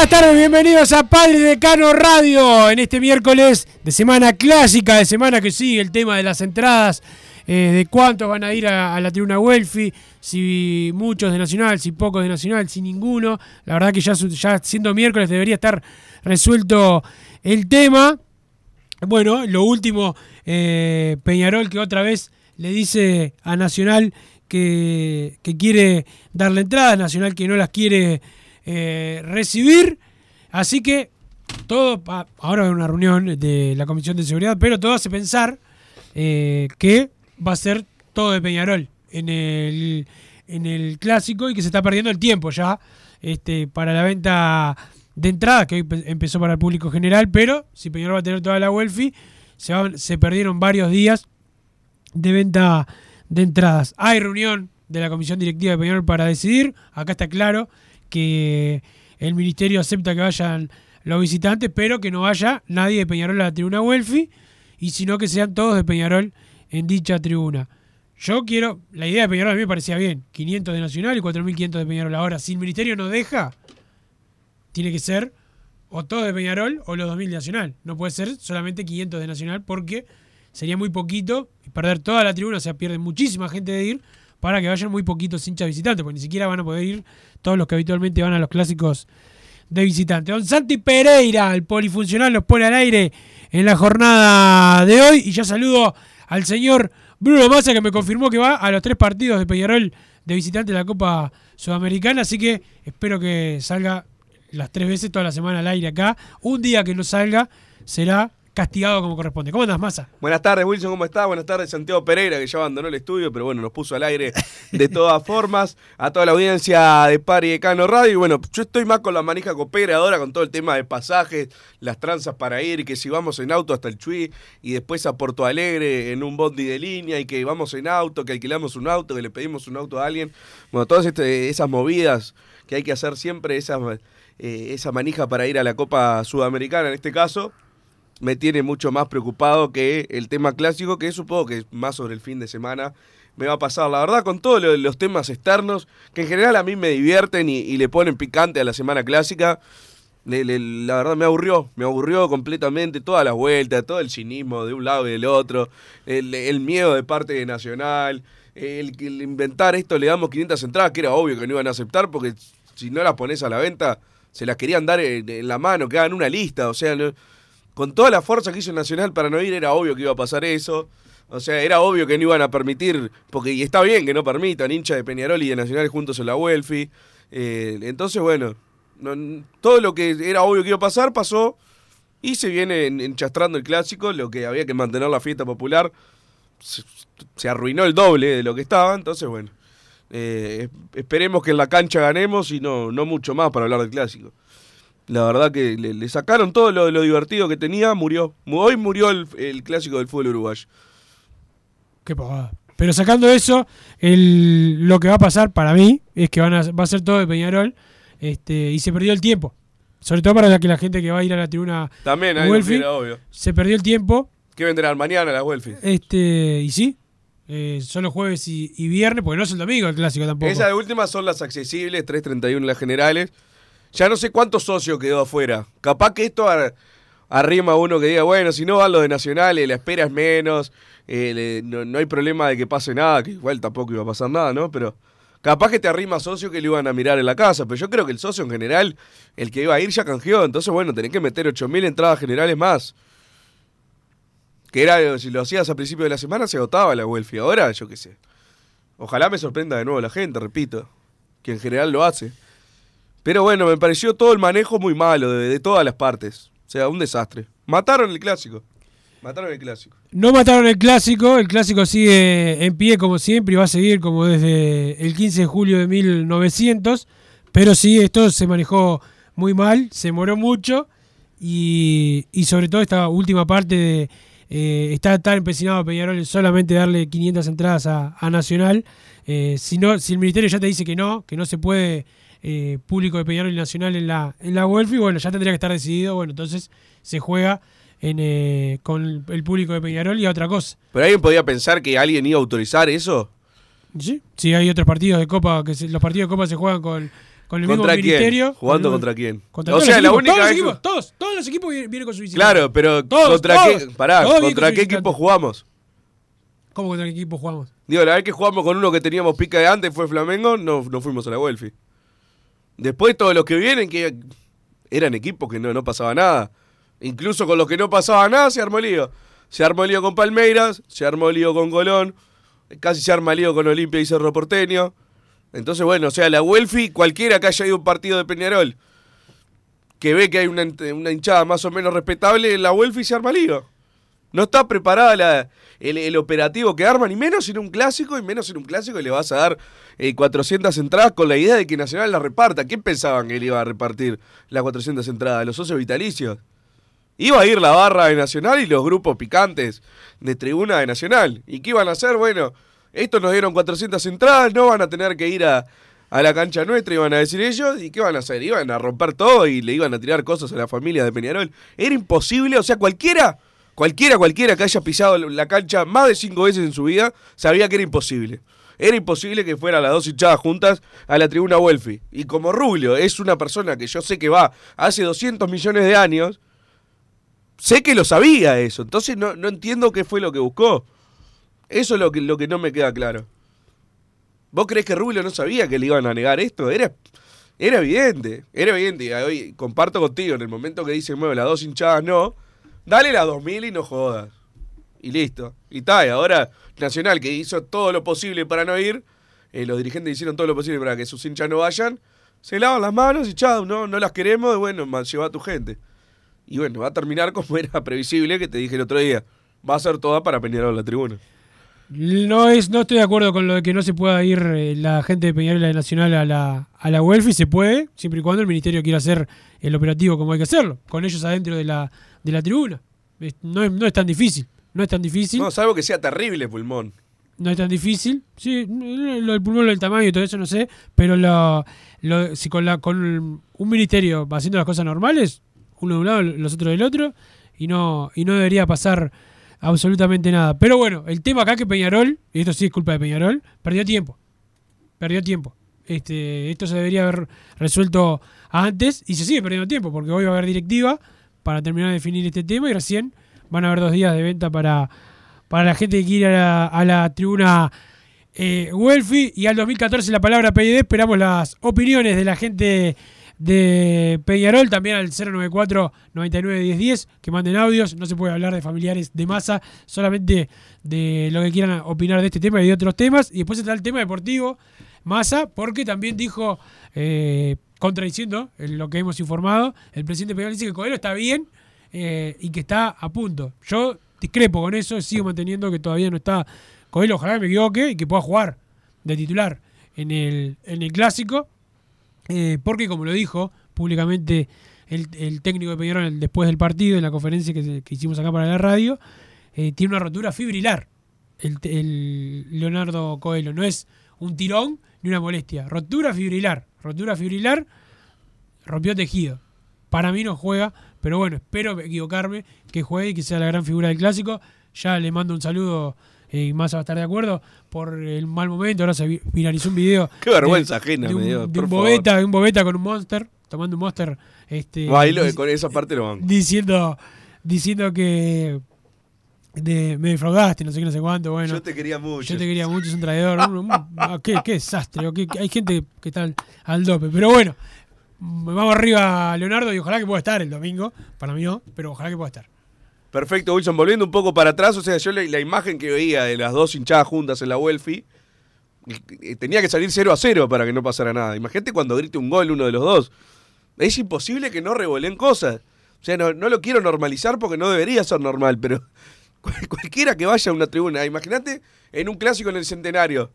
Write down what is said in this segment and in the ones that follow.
Buenas tardes, bienvenidos a Padre Decano Radio en este miércoles de semana clásica, de semana que sigue el tema de las entradas, eh, de cuántos van a ir a, la tribuna Welfi, si muchos de Nacional, si pocos de Nacional, si ninguno. La verdad que ya, siendo miércoles debería estar resuelto el tema. Bueno, lo último, eh, Peñarol que otra vez le dice a Nacional que, que quiere darle entrada, Nacional que no las quiere eh, recibir. Así que todo, ahora hay una reunión de la Comisión de Seguridad, pero todo hace pensar eh, que va a ser todo de Peñarol en el, en el clásico y que se está perdiendo el tiempo ya este, para la venta de entradas, que hoy pe- empezó para el público general, pero si Peñarol va a tener toda la Welfi, se, se perdieron varios días de venta de entradas. Hay reunión de la comisión directiva de Peñarol para decidir. Acá está claro que el ministerio acepta que vayan los visitantes, pero que no vaya nadie de Peñarol a la tribuna Welfi, y sino que sean todos de Peñarol en dicha tribuna. Yo quiero, la idea de Peñarol a mí me parecía bien, 500 de Nacional y 4.500 de Peñarol. Ahora, si el ministerio no deja, tiene que ser o todo de Peñarol o los 2.000 de Nacional. No puede ser solamente 500 de Nacional porque sería muy poquito y perder toda la tribuna, o sea, pierde muchísima gente de ir para que vayan muy poquitos hinchas visitantes, porque ni siquiera van a poder ir todos los que habitualmente van a los clásicos de visitantes. Don Santi Pereira, el polifuncional, nos pone al aire en la jornada de hoy y ya saludo al señor Bruno Massa que me confirmó que va a los tres partidos de Peñarol de visitante de la Copa Sudamericana, así que espero que salga las tres veces toda la semana al aire acá. Un día que no salga será castigado como corresponde. ¿Cómo andas, Massa? Buenas tardes, Wilson, ¿cómo estás? Buenas tardes, Santiago Pereira, que ya abandonó el estudio, pero bueno, nos puso al aire de todas formas. A toda la audiencia de Pari de Cano Radio. Y bueno, yo estoy más con la manija copera ahora, con todo el tema de pasajes, las tranzas para ir, que si vamos en auto hasta el Chuy y después a Porto Alegre en un bondi de línea y que vamos en auto, que alquilamos un auto, que le pedimos un auto a alguien. Bueno, todas este- esas movidas que hay que hacer siempre, esas, eh, esa manija para ir a la Copa Sudamericana en este caso me tiene mucho más preocupado que el tema clásico, que supongo que más sobre el fin de semana me va a pasar. La verdad, con todos lo- los temas externos, que en general a mí me divierten y, le ponen picante a la semana clásica, la verdad me aburrió, me aburrió completamente todas las vueltas, todo el cinismo de un lado y del otro, el, miedo de parte de Nacional, el, el inventar esto, le damos 500 entradas, que era obvio que no iban a aceptar, porque si no las pones a la venta, se las querían dar en, en la mano, que hagan una lista, o sea, no- con toda la fuerza que hizo Nacional para no ir, era obvio que iba a pasar eso. O sea, era obvio que no iban a permitir, porque y está bien que no permitan hincha de Peñarol y de Nacional juntos en la Welfi. Eh, entonces, bueno, no- todo lo que era obvio que iba a pasar pasó y se viene en- enchastrando el clásico, lo que había que mantener la fiesta popular. Se, se arruinó el doble de lo que estaba, entonces, bueno. Eh, esperemos que en la cancha ganemos y no, no mucho más para hablar del clásico. La verdad que le, le sacaron todo lo, lo divertido que tenía, murió. Mu- Hoy murió el, el clásico del fútbol uruguayo. Qué pavada. Pero sacando eso, el- lo que va a pasar para mí es que van a, va a ser todo de Peñarol este, y se perdió el tiempo. Sobre todo para la que la gente que va a ir a la tribuna También, ahí Welfi, obvio. se perdió el tiempo. ¿Qué vendrán mañana las Welfi? Este, y sí, eh, solo jueves y, y viernes, porque no es el domingo el clásico tampoco. Esas de últimas son las accesibles, 3.31 las generales. Ya no sé cuántos socios quedó afuera. Capaz que esto ar- arrima a uno que diga, bueno, si no van los de nacionales, la espera es menos, eh, no, no hay problema de que pase nada, que igual tampoco iba a pasar nada, ¿no? Pero capaz que te arrima socio que le iban a mirar en la casa, pero yo creo que el socio en general, el que iba a ir ya canjeó, entonces bueno, tenés que meter 8.000 entradas generales más. Que era, si lo hacías a principio de la semana, se agotaba la Welfi. Ahora, yo qué sé. Ojalá me sorprenda de nuevo la gente, repito. Que en general lo hace. Pero bueno, me pareció todo el manejo muy malo de, de todas las partes. O sea, un desastre. Mataron el clásico. Mataron el clásico. No mataron el clásico, el clásico sigue en pie como siempre y va a seguir como desde el 15 de julio de 1900, pero sí, esto se manejó muy mal, se demoró mucho y, y sobre todo esta última parte de... eh, está tan empecinado Peñarol en solamente darle 500 entradas a, a Nacional. eh, si, no, si el Ministerio ya te dice que no, que no se puede eh, público de Peñarol y Nacional en la, en la Welfi, bueno, ya tendría que estar decidido, bueno, entonces se juega en, eh, con el público de Peñarol y a otra cosa. Pero alguien podía pensar que alguien iba a autorizar eso. Sí, sí hay otros partidos de Copa, que se- los partidos de Copa se juegan con, con el mismo ¿Contra ministerio. quién? ¿Jugando con contra quién? Contra o todos sea, los la equipos, única todos los vez equipos, todos, todos los equipos vienen, con su visitante. Claro, pero Todos, ¿contra todos, qué? Pará, ¿contra con qué equipo jugamos? ¿Cómo contra qué equipo jugamos? Digo, la vez que jugamos con uno que teníamos pica de antes fue Flamengo, no, no fuimos a la Welfi. Después todos los que vienen, que eran equipos que no, no pasaba nada. Incluso con los que no pasaba nada se armó lío. Se armó lío con Palmeiras, se armó lío con Colón, casi se arma lío con Olimpia y Cerro Porteño. Entonces, bueno, o sea, la Welfi, cualquiera que haya ido a un partido de Peñarol, que ve que hay una, una hinchada más o menos respetable, la Welfi se arma lío. No está preparada el operativo que arman, y menos en un clásico, y menos en un clásico y le vas a dar eh, 400 entradas con la idea de que Nacional las reparta. ¿Quién pensaban que él iba a repartir las 400 entradas? ¿Los socios vitalicios? Iba a ir la barra de Nacional y los grupos picantes de tribuna de Nacional. ¿Y qué iban a hacer? Bueno, estos nos dieron 400 entradas, no van a tener que ir a, a la cancha nuestra, iban a decir ellos. ¿Y qué van a hacer? Iban a romper todo y le iban a tirar cosas a la familia de Peñarol. Era imposible, o sea, cualquiera, cualquiera, cualquiera que haya pisado la cancha más de cinco veces en su vida, sabía que era imposible. Era imposible que fueran las dos hinchadas juntas a la tribuna Welfi. Y como Rubio es una persona que yo sé que va hace 200 millones de años, sé que lo sabía eso. Entonces no, no entiendo qué fue lo que buscó. Eso es lo que, lo que no me queda claro. ¿Vos crees que Rubio no sabía que le iban a negar esto? Era, era evidente, era evidente. Y hoy comparto contigo, en el momento que dicen, bueno, las dos hinchadas no, dale las 2000 y no jodas. Y listo. Y está, y ahora Nacional, que hizo todo lo posible para no ir, eh, los dirigentes hicieron todo lo posible para que sus hinchas no vayan, se lavan las manos y chao, no, no las queremos, y bueno, ma- lleva a tu gente. Y bueno, va a terminar como era previsible, que te dije el otro día. Va a ser toda para Peñarol la tribuna. No es, no estoy de acuerdo con lo de que no se pueda ir eh, la gente de Peñarol la de Nacional a la, a la se puede, siempre y cuando el ministerio quiera hacer el operativo como hay que hacerlo, con ellos adentro de la, de la tribuna. No es, no es tan difícil, no es tan difícil. No, salvo que sea terrible pulmón. No es tan difícil. Sí, lo del pulmón, lo del tamaño y todo eso no sé. Pero lo, lo- si con, la, con un ministerio va haciendo las cosas normales, uno de un lado, los otros del otro, y no, y no debería pasar absolutamente nada. Pero bueno, el tema acá que Peñarol, y esto sí es culpa de Peñarol, perdió tiempo. Perdió tiempo. Este, esto se debería haber resuelto antes y se sigue perdiendo tiempo porque hoy va a haber directiva para terminar de definir este tema y recién van a haber dos días de venta para, para la gente que quiere ir a la, a la tribuna eh, Welfi y al 2014 la palabra PID. Esperamos las opiniones de la gente de Peñarol, también al 094 99 10 10, que manden audios. No se puede hablar de familiares de masa, solamente de lo que quieran opinar de este tema y de otros temas. Y después está el tema deportivo, masa, porque también dijo, eh, contradiciendo en lo que hemos informado, el presidente Peñarol dice que Coelho está bien eh, y que está a punto. Yo discrepo con eso, sigo manteniendo que todavía no está Coelho, ojalá me equivoque y que pueda jugar de titular en el, en el clásico, eh, porque como lo dijo públicamente el, el técnico de Peñarol después del partido, en la conferencia que hicimos acá para la radio, eh, tiene una rotura fibrilar el, el Leonardo Coelho. No es un tirón ni una molestia. Rotura fibrilar. Rotura fibrilar, rompió tejido. Para mí no juega, pero bueno, espero equivocarme, que juegue y que sea la gran figura del clásico. Ya le mando un saludo, y más va a estar de acuerdo, por el mal momento. Ahora se vi- viralizó un video. Qué vergüenza ajena de me un, dio, de por un favor. bobeta, de un bobeta con un monster, tomando un monster. Este, No, ahí lo- dic- con esa parte lo banco. diciendo, diciendo que de- me defraudaste, no sé qué, no sé cuánto. Bueno, Yo te quería mucho. yo te quería mucho, es un traidor. ah, qué, qué desastre. hay gente que está al, al dope. Pero bueno, mm, vamos arriba, Leonardo, y ojalá que pueda estar el domingo. Para mí no, pero ojalá que pueda estar. Perfecto, Wilson. Volviendo un poco para atrás, o sea, yo la, la imagen que veía de las dos hinchadas juntas en la Welfi, tenía que salir 0 a 0 para que no pasara nada. Imagínate cuando grite un gol uno de los dos. Es imposible que no revoleen cosas. O sea, no, no lo quiero normalizar porque no debería ser normal, pero cualquiera que vaya a una tribuna, imagínate en un clásico en el centenario.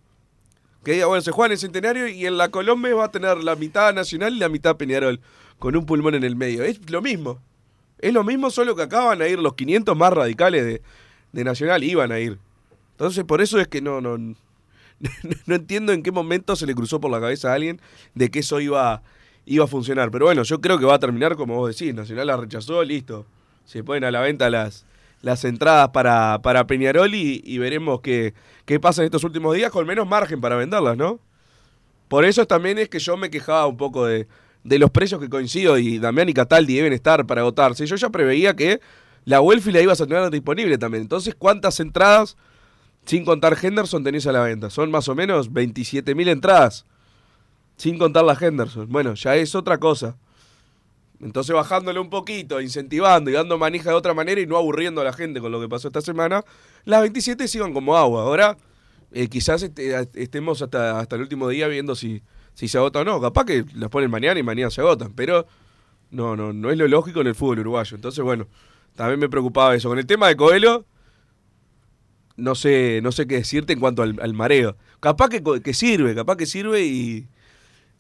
Que diga, bueno, se juega en el centenario y en la Colombia va a tener la mitad Nacional y la mitad Peñarol, con un pulmón en el medio. Es lo mismo. Es lo mismo, solo que acá van a ir los 500 más radicales de, de Nacional, iban a ir. Entonces, por eso es que no, no, no entiendo en qué momento se le cruzó por la cabeza a alguien de que eso iba, iba a funcionar. Pero bueno, yo creo que va a terminar como vos decís. Nacional la rechazó, listo. Se ponen a la venta las, las entradas para, para Peñarol y, veremos qué, qué pasa en estos últimos días con menos margen para venderlas, ¿no? Por eso también es que yo me quejaba un poco de, de los precios que coincido y Damián y Cataldi deben estar para agotarse. Yo ya preveía que la Welfi la ibas a tener disponible también. Entonces, ¿cuántas entradas, sin contar Henderson, tenés a la venta? Son más o menos 27.000 entradas, sin contar la Henderson. Bueno, ya es otra cosa. Entonces, bajándole un poquito, incentivando y dando manija de otra manera y no aburriendo a la gente con lo que pasó esta semana, las 27 sigan como agua. Ahora, eh, quizás este- estemos hasta, hasta el último día viendo si, si se agota o no. Capaz que las ponen mañana y mañana se agotan, pero no, no, no es lo lógico en el fútbol uruguayo. Entonces, bueno, también me preocupaba eso. Con el tema de Coelho, no sé, no sé qué decirte en cuanto al, al mareo. Capaz que, que sirve, capaz que sirve y.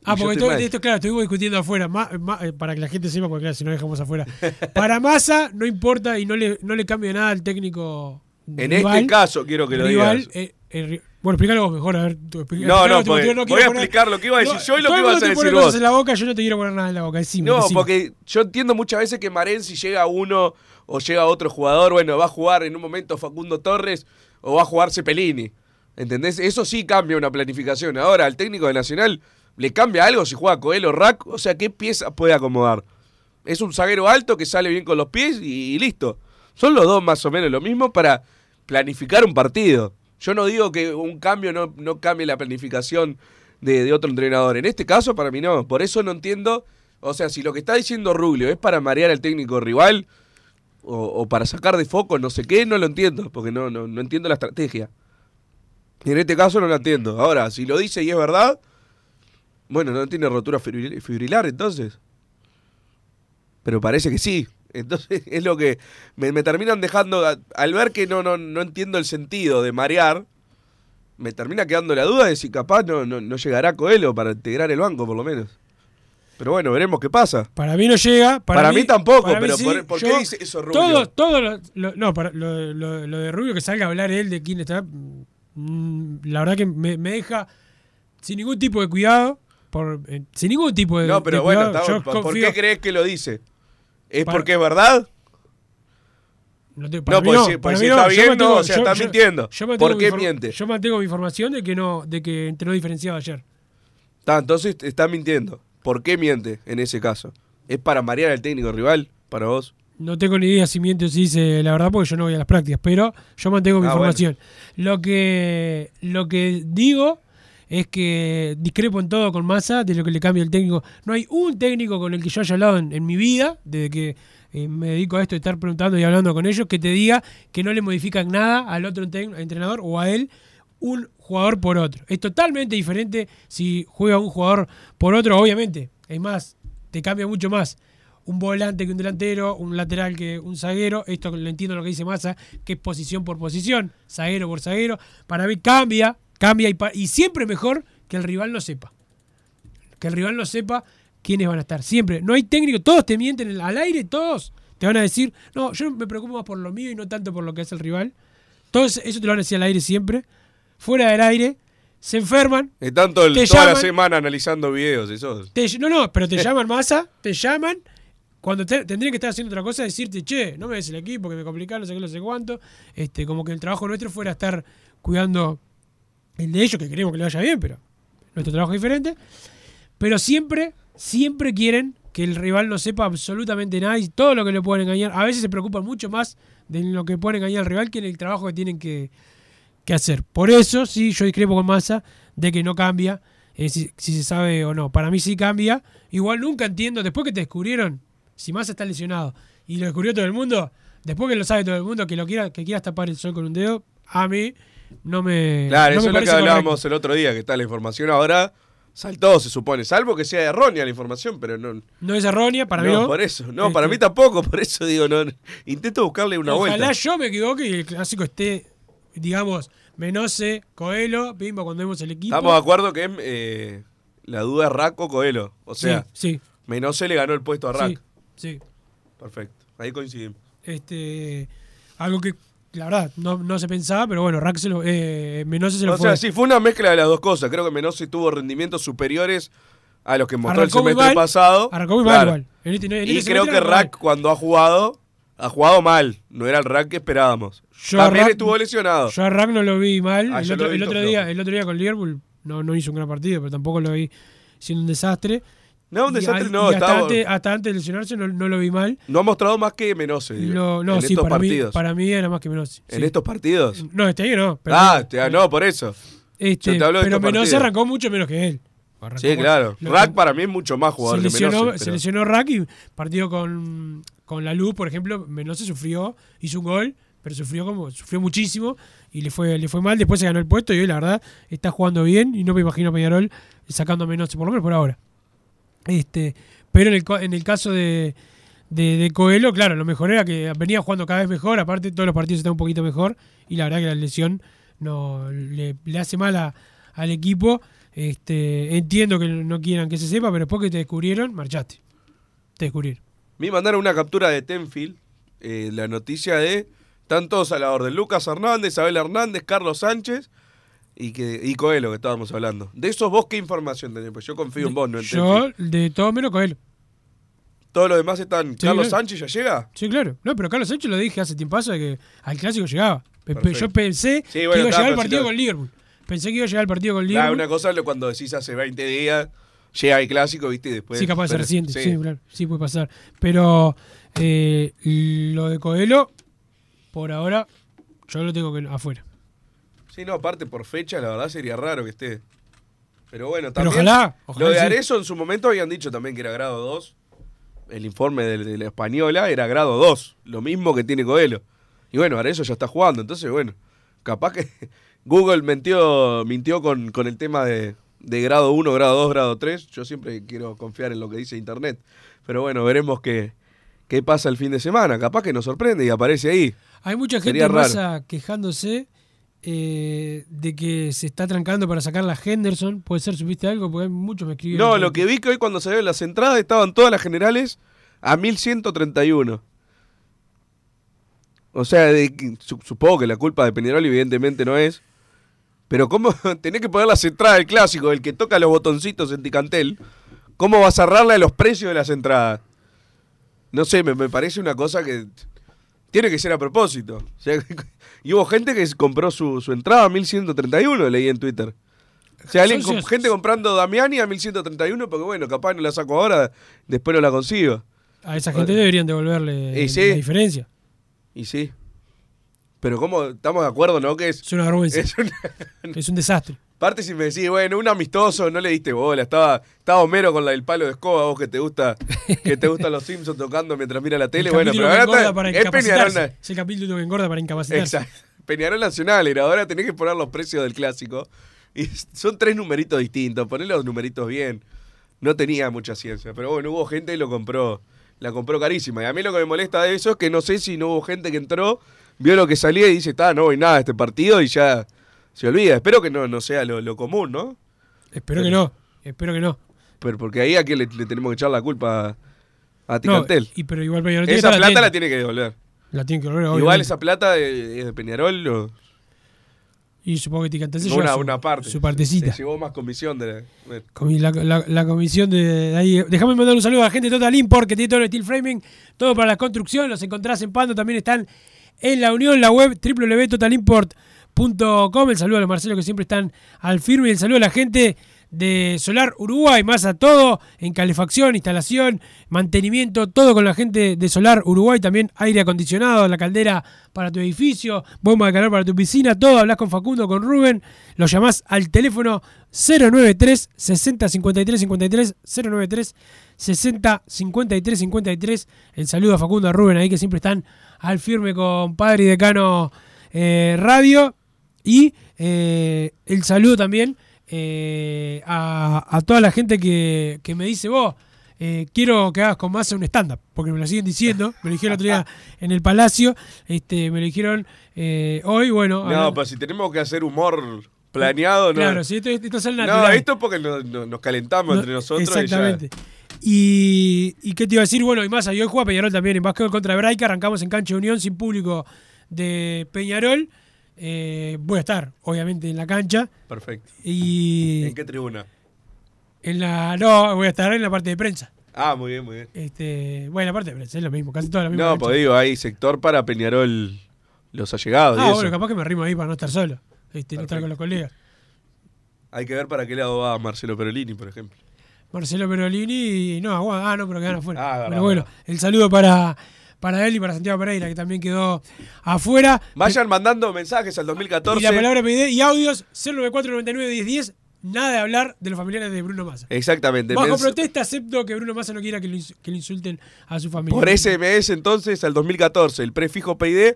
Ah, porque estoy esto, claro, estuvimos discutiendo afuera, ma- ma- eh, para que la gente sepa, porque claro, si no dejamos afuera. Para Massa no importa y no le, no le cambia nada al técnico. En rival, este caso quiero que lo digas. eh, eh, bueno, explícalo vos mejor, a ver. tú No, no, porque Timoteo, voy a poner- explicar lo que iba a decir yo y lo todo que el ibas a decir cosas vos. en la boca, yo no te quiero poner nada en la boca. Decime, No, decime. porque yo entiendo muchas veces que Marén, si llega uno o llega otro jugador, bueno, va a jugar en un momento Facundo Torres o va a jugar Cepelini. ¿Entendés? Eso sí cambia una planificación. Ahora, al técnico de Nacional le cambia algo si juega Coelho o Rack. O sea, ¿qué pieza puede acomodar? Es un zaguero alto que sale bien con los pies y, listo. Son los dos más o menos lo mismo para planificar un partido. Yo no digo que un cambio no, no cambie la planificación de, otro entrenador. En este caso, para mí no. Por eso no entiendo. O sea, si lo que está diciendo Rubio es para marear al técnico rival o, o para sacar de foco no sé qué, no lo entiendo. Porque no, no, no entiendo la estrategia. Y en este caso no la entiendo. Ahora, si lo dice y es verdad, bueno, no tiene rotura fibril- fibrilar entonces. Pero parece que sí. Entonces es lo que me, me terminan dejando, a- al ver que no, no, no entiendo el sentido de marear, me termina quedando la duda de si capaz no, no, no llegará Coelho para integrar el banco por lo menos. Pero bueno, veremos qué pasa. Para mí no llega. Para, Para mí tampoco, para pero sí. ¿por- por qué dice eso Rubio? Todo, todo lo, lo- no, para, lo, lo- lo de Rubio, que salga a hablar él de quién está, mm, la verdad que me, me deja sin ningún tipo de cuidado. Por, eh, sin ningún tipo de, No, pero de bueno, cuidado. está- ¿por confío- qué crees que lo dice? ¿Es Para- porque es verdad? No, te- para No, mí pues no, si- para pues mí si no, está yo bien, mantengo- no, o sea, yo- está yo- mintiendo. yo ¿Por qué miente? Yo mantengo mi información de que no, de que entrenó diferenciado ayer. Está, entonces está mintiendo. ¿Por qué miente en ese caso? ¿Es para marear al técnico rival? ¿Para vos? No tengo ni idea si miente o si dice la verdad porque yo no voy a las prácticas, pero yo mantengo mi Ah, información. Lo que lo que digo es que discrepo en todo con Massa de lo que le cambia el técnico. No hay un técnico con el que yo haya hablado en, mi vida, desde que eh, me dedico a esto de estar preguntando y hablando con ellos, que te diga que no le modifican nada al otro entrenador o a él un jugador por otro. Es totalmente diferente si juega un jugador por otro, obviamente. Es más, te cambia mucho más un volante que un delantero, un lateral que un zaguero. Esto lo entiendo lo que dice Massa, que es posición por posición, zaguero por zaguero. Para mí cambia, cambia y, y siempre mejor que el rival no sepa. Que el rival no sepa quiénes van a estar. Siempre. No hay técnico, todos te mienten en- al aire, todos te van a decir, no, yo me preocupo más por lo mío y no tanto por lo que hace el rival. Todos eso te lo van a decir al aire siempre. Fuera del aire, se enferman. Están todo el- Te toda la semana analizando videos y eso. Te- no, no, pero te llaman masa, te llaman. Cuando te- tendrían que estar haciendo otra cosa, decirte, che, no me des el equipo, que me complica, no sé qué, no sé cuánto. Este, como que el trabajo nuestro fuera estar cuidando el de ellos, que queremos que le vaya bien, pero nuestro trabajo es diferente. Pero siempre, siempre quieren que el rival no sepa absolutamente nada y todo lo que le pueden engañar. A veces se preocupan mucho más de lo que pueden engañar al rival que en el trabajo que tienen que, que hacer. Por eso, sí, yo discrepo con Massa de que no cambia eh, si, se sabe o no. Para mí sí cambia. Igual nunca entiendo, después que te descubrieron, si Massa está lesionado y lo descubrió todo el mundo, después que lo sabe todo el mundo, que lo quiera, que quieras tapar el sol con un dedo, a mí no me. Claro, no eso me es lo que hablábamos correcto. el otro día, que está la información ahora saltó, se supone. Salvo que sea errónea la información, pero no. No es errónea, para mí no, por eso. No, Este, para mí tampoco, por eso digo, no. Intento buscarle una Ojalá vuelta. yo me equivoque y el clásico esté, digamos, Menose, Coelho, Pimba cuando vemos el equipo. Estamos de acuerdo que eh, la duda es Rack o Coelho. O sea, sí, sí, Menose le ganó el puesto a sí, Rack. sí. Perfecto. Ahí coincidimos. Este, algo que, la verdad, no, no se pensaba, pero bueno, Rack se lo, eh, Menose se lo O fue. sea, sí, fue una mezcla de las dos cosas. Creo que Menose tuvo rendimientos superiores a los que mostró Arrancó el muy semestre mal, pasado. arrancó muy mal igual. En este- en y este creo semestre que arrancó mal. Rack cuando ha jugado, ha jugado mal. No era el Rack que esperábamos. Yo a También Rack- estuvo lesionado. Yo a Rack no lo vi mal. Ah, el, yo lo otro, he el visto otro día, flojo. el otro día con Liverpool no, no hizo un gran partido, pero tampoco lo vi siendo un desastre. No, un desastre no, y hasta, estaba- antes, hasta antes de lesionarse no, no lo vi mal. No ha mostrado más que Menose, digo, no, en sí, estos para mí, partidos. para mí era más que Menose. ¿En sí. estos partidos? No, este año no. Pero, ah, te- no, por eso. este, yo te hablo de pero Menose partidos. arrancó mucho menos que él. Arrancó Sí, claro. lo- Rack para mí es mucho más se jugador que lesionó, Menose. se pero- lesionó Rack y partido con, con la luz, por ejemplo, Menose sufrió, hizo un gol, pero sufrió como sufrió muchísimo y le fue le fue mal, después se ganó el puesto y hoy la verdad está jugando bien y no me imagino a Peñarol sacando a Menose, por lo menos por ahora. Este, pero en el, en el caso de, de, de Coelho, claro, lo mejor era que venía jugando cada vez mejor, aparte todos los partidos están un poquito mejor y la verdad que la lesión no le, hace mal al equipo. Este, entiendo que no quieran que se sepa, pero después que te descubrieron, marchaste. Te descubrieron. Me mandaron una captura de Tenfield, eh, la noticia de están todos a la orden. Lucas Hernández, Abel Hernández, Carlos Sánchez y, que, y Coelho, que estábamos hablando. De esos vos, ¿qué información tenés? Pues yo confío en vos, no Yo, de todo menos Coelho. Todos los demás están... Sí, ¿Carlos claro. Sánchez ya llega? Sí, claro. No, pero Carlos Sánchez lo dije hace tiempo de que al clásico llegaba. Perfecto. Yo pensé Sí, que iba a llegar al partido con Liverpool. Pensé que iba a llegar al partido con Claro, Liverpool. una cosa es cuando decís hace 20 días, llega el clásico, ¿viste? Y después... sí, capaz de ser reciente. Sí. claro. Sí, puede pasar. Pero eh, lo de Coelho, por ahora, yo lo tengo que afuera. Sí, no, aparte por fecha, la verdad sería raro que esté. Pero bueno, Pero también. ojalá, ojalá Lo de sí. Arezo en su momento habían dicho también que era grado 2. El informe de, de la española era grado 2, lo mismo que tiene Coelho. Y bueno, Arezo ya está jugando, entonces bueno, capaz que Google mintió, mintió con, con el tema de, de grado 1, grado 2, grado 3. Yo siempre quiero confiar en lo que dice Internet. Pero bueno, veremos qué, qué pasa el fin de semana. Capaz que nos sorprende y aparece ahí. Hay mucha gente Sería raro. quejándose eh, de que se está trancando para sacar la Henderson. Puede ser, ¿supiste algo? Porque hay muchos me escribieron. No, lo que vi que hoy cuando salieron las entradas estaban todas las generales a 1131. O sea, de supongo que la culpa de Peñarol evidentemente no es. Pero ¿cómo tenés que poner las entradas del clásico, el que toca los botoncitos en Ticantel? ¿Cómo vas a cerrarle a los precios de las entradas? No sé, me, me parece una cosa que tiene que ser a propósito. O sea, y hubo gente que compró su, su entrada a 1131, leí en Twitter. O sea, alguien, con- gente comprando Damiani a 1131 porque bueno, capaz no la saco ahora, después no la consigo. A esa gente deberían devolverle Y sí. la diferencia. Y sí. Pero ¿cómo estamos de acuerdo, no? Que es, Es una vergüenza. es una- Es un desastre. Parte si me decís, bueno, un amistoso, no le diste bola, estaba, estaba Homero con la del palo de escoba, vos que te gusta, que te gustan los Simpsons tocando mientras mira la tele, El bueno, pero ahora para es Peñarol. Es el capítulo que engorda para incapacitarse. Exacto. Peñarol Nacional era, ahora tenés que poner los precios del clásico. Y son tres numeritos distintos, poner los numeritos bien. No tenía mucha ciencia, pero bueno, hubo gente y lo compró, la compró carísima. Y a mí lo que me molesta de eso es que no sé si no hubo gente que entró, vio lo que salía y dice, está, no voy nada a este partido y ya se olvida. Espero que no, no sea lo, lo común, ¿no? Espero que no. Espero que no. Pero porque ahí a quién le, le tenemos que echar la culpa a Ticantel. y pero igual Peñarol esa plata la tiene que devolver. La tiene que volver, Igual obviamente. esa plata es de Peñarol o Y supongo que Ticantel se una, lleva su, una parte. su partecita. Se llevó más comisión de la-. Comi- La, la- la comisión de, de ahí. Déjame mandar un saludo a la gente de Total Import que tiene todo el steel framing, todo para la construcción. Los encontrás en Pando, también están en la unión, la web www.totalimport.com. El saludo a los Marcelos que siempre están al firme y el saludo a la gente de Solar Uruguay, más a todo en calefacción, instalación, mantenimiento, todo con la gente de Solar Uruguay, también aire acondicionado, la caldera para tu edificio, bomba de calor para tu piscina, todo, hablas con Facundo, con Rubén, lo llamás al teléfono 093 60 53 53 093 60 53 53 el saludo a Facundo, a Rubén ahí que siempre están al firme con Padre y Decano eh, Radio y eh, el saludo también eh, a, a toda la gente que, que me dice, vos, eh, quiero que hagas con Massa un stand-up, porque me lo siguen diciendo, me lo dijeron el otro día en el Palacio, este, me lo dijeron eh, hoy, bueno. No, pero si tenemos que hacer humor planeado, no. Claro, sí, esto, esto no, natural. esto es porque nos, calentamos No, entre nosotros. Exactamente. Y, y qué te iba a decir, bueno, y más, y hoy juega Peñarol también en básquetbol contra Braica, arrancamos en cancha de Unión sin público de Peñarol. Eh, voy a estar, obviamente, en la cancha. Y. Perfecto. Y ¿En qué tribuna? en la. No, voy a estar en la parte de prensa. Ah, muy bien, muy bien. Este, bueno, la parte de prensa, es lo mismo, casi toda la misma. No, pues digo, hay sector para Peñarol los allegados. y Ah, eso. bueno, capaz que me arrimo ahí para no estar solo. Este, no estar con los colegas. Hay que ver para qué lado va Marcelo Perolini, por ejemplo. Marcelo Perolini, no, ah, no, pero quedan afuera. Ah, pero bueno, el saludo para, para él y para Santiago Pereira, que también quedó afuera. Vayan mandando mensajes al Y 2014. la palabra PD y audios 094991010, nada de hablar de los familiares de Bruno Massa. Exactamente. Bajo mens- protesta acepto que Bruno Massa no quiera que le insulten a su familia. Por SMS entonces al 2014, el prefijo PID,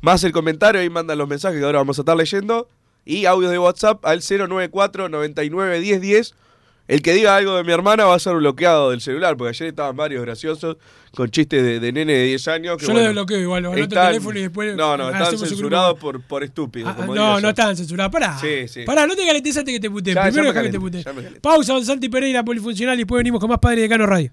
más el comentario, ahí mandan los mensajes que ahora vamos a estar leyendo, y audios de WhatsApp al 094 99 10 10. El que diga algo de mi hermana va a ser bloqueado del celular, porque ayer estaban varios graciosos con chistes de, de nene de 10 años. Que, Yo lo bueno, desbloqueo igual, lo están- teléfono y después No, no, están censurados por, por estúpidos. Ah, como no, no estaban censurados. Pará. Sí, sí. Pará, no te calentes antes que te puteen. Primero me deja que te puteen. Pausa, Don Santi Pereira, polifuncional, y después venimos con más Padre de Cano Radio.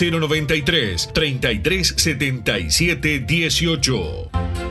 093 3377 18.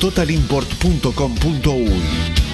www.totalimport.com.uy.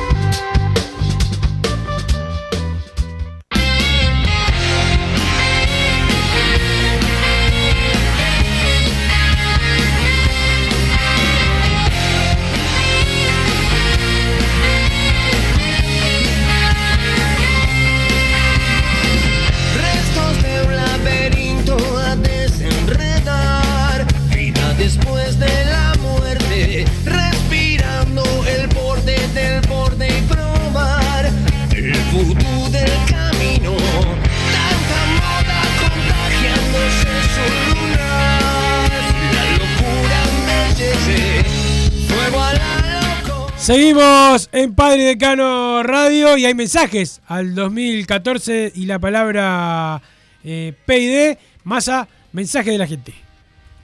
Seguimos en Padre Decano Radio y hay mensajes al 2014 y la palabra eh, PID, masa, mensaje de la gente.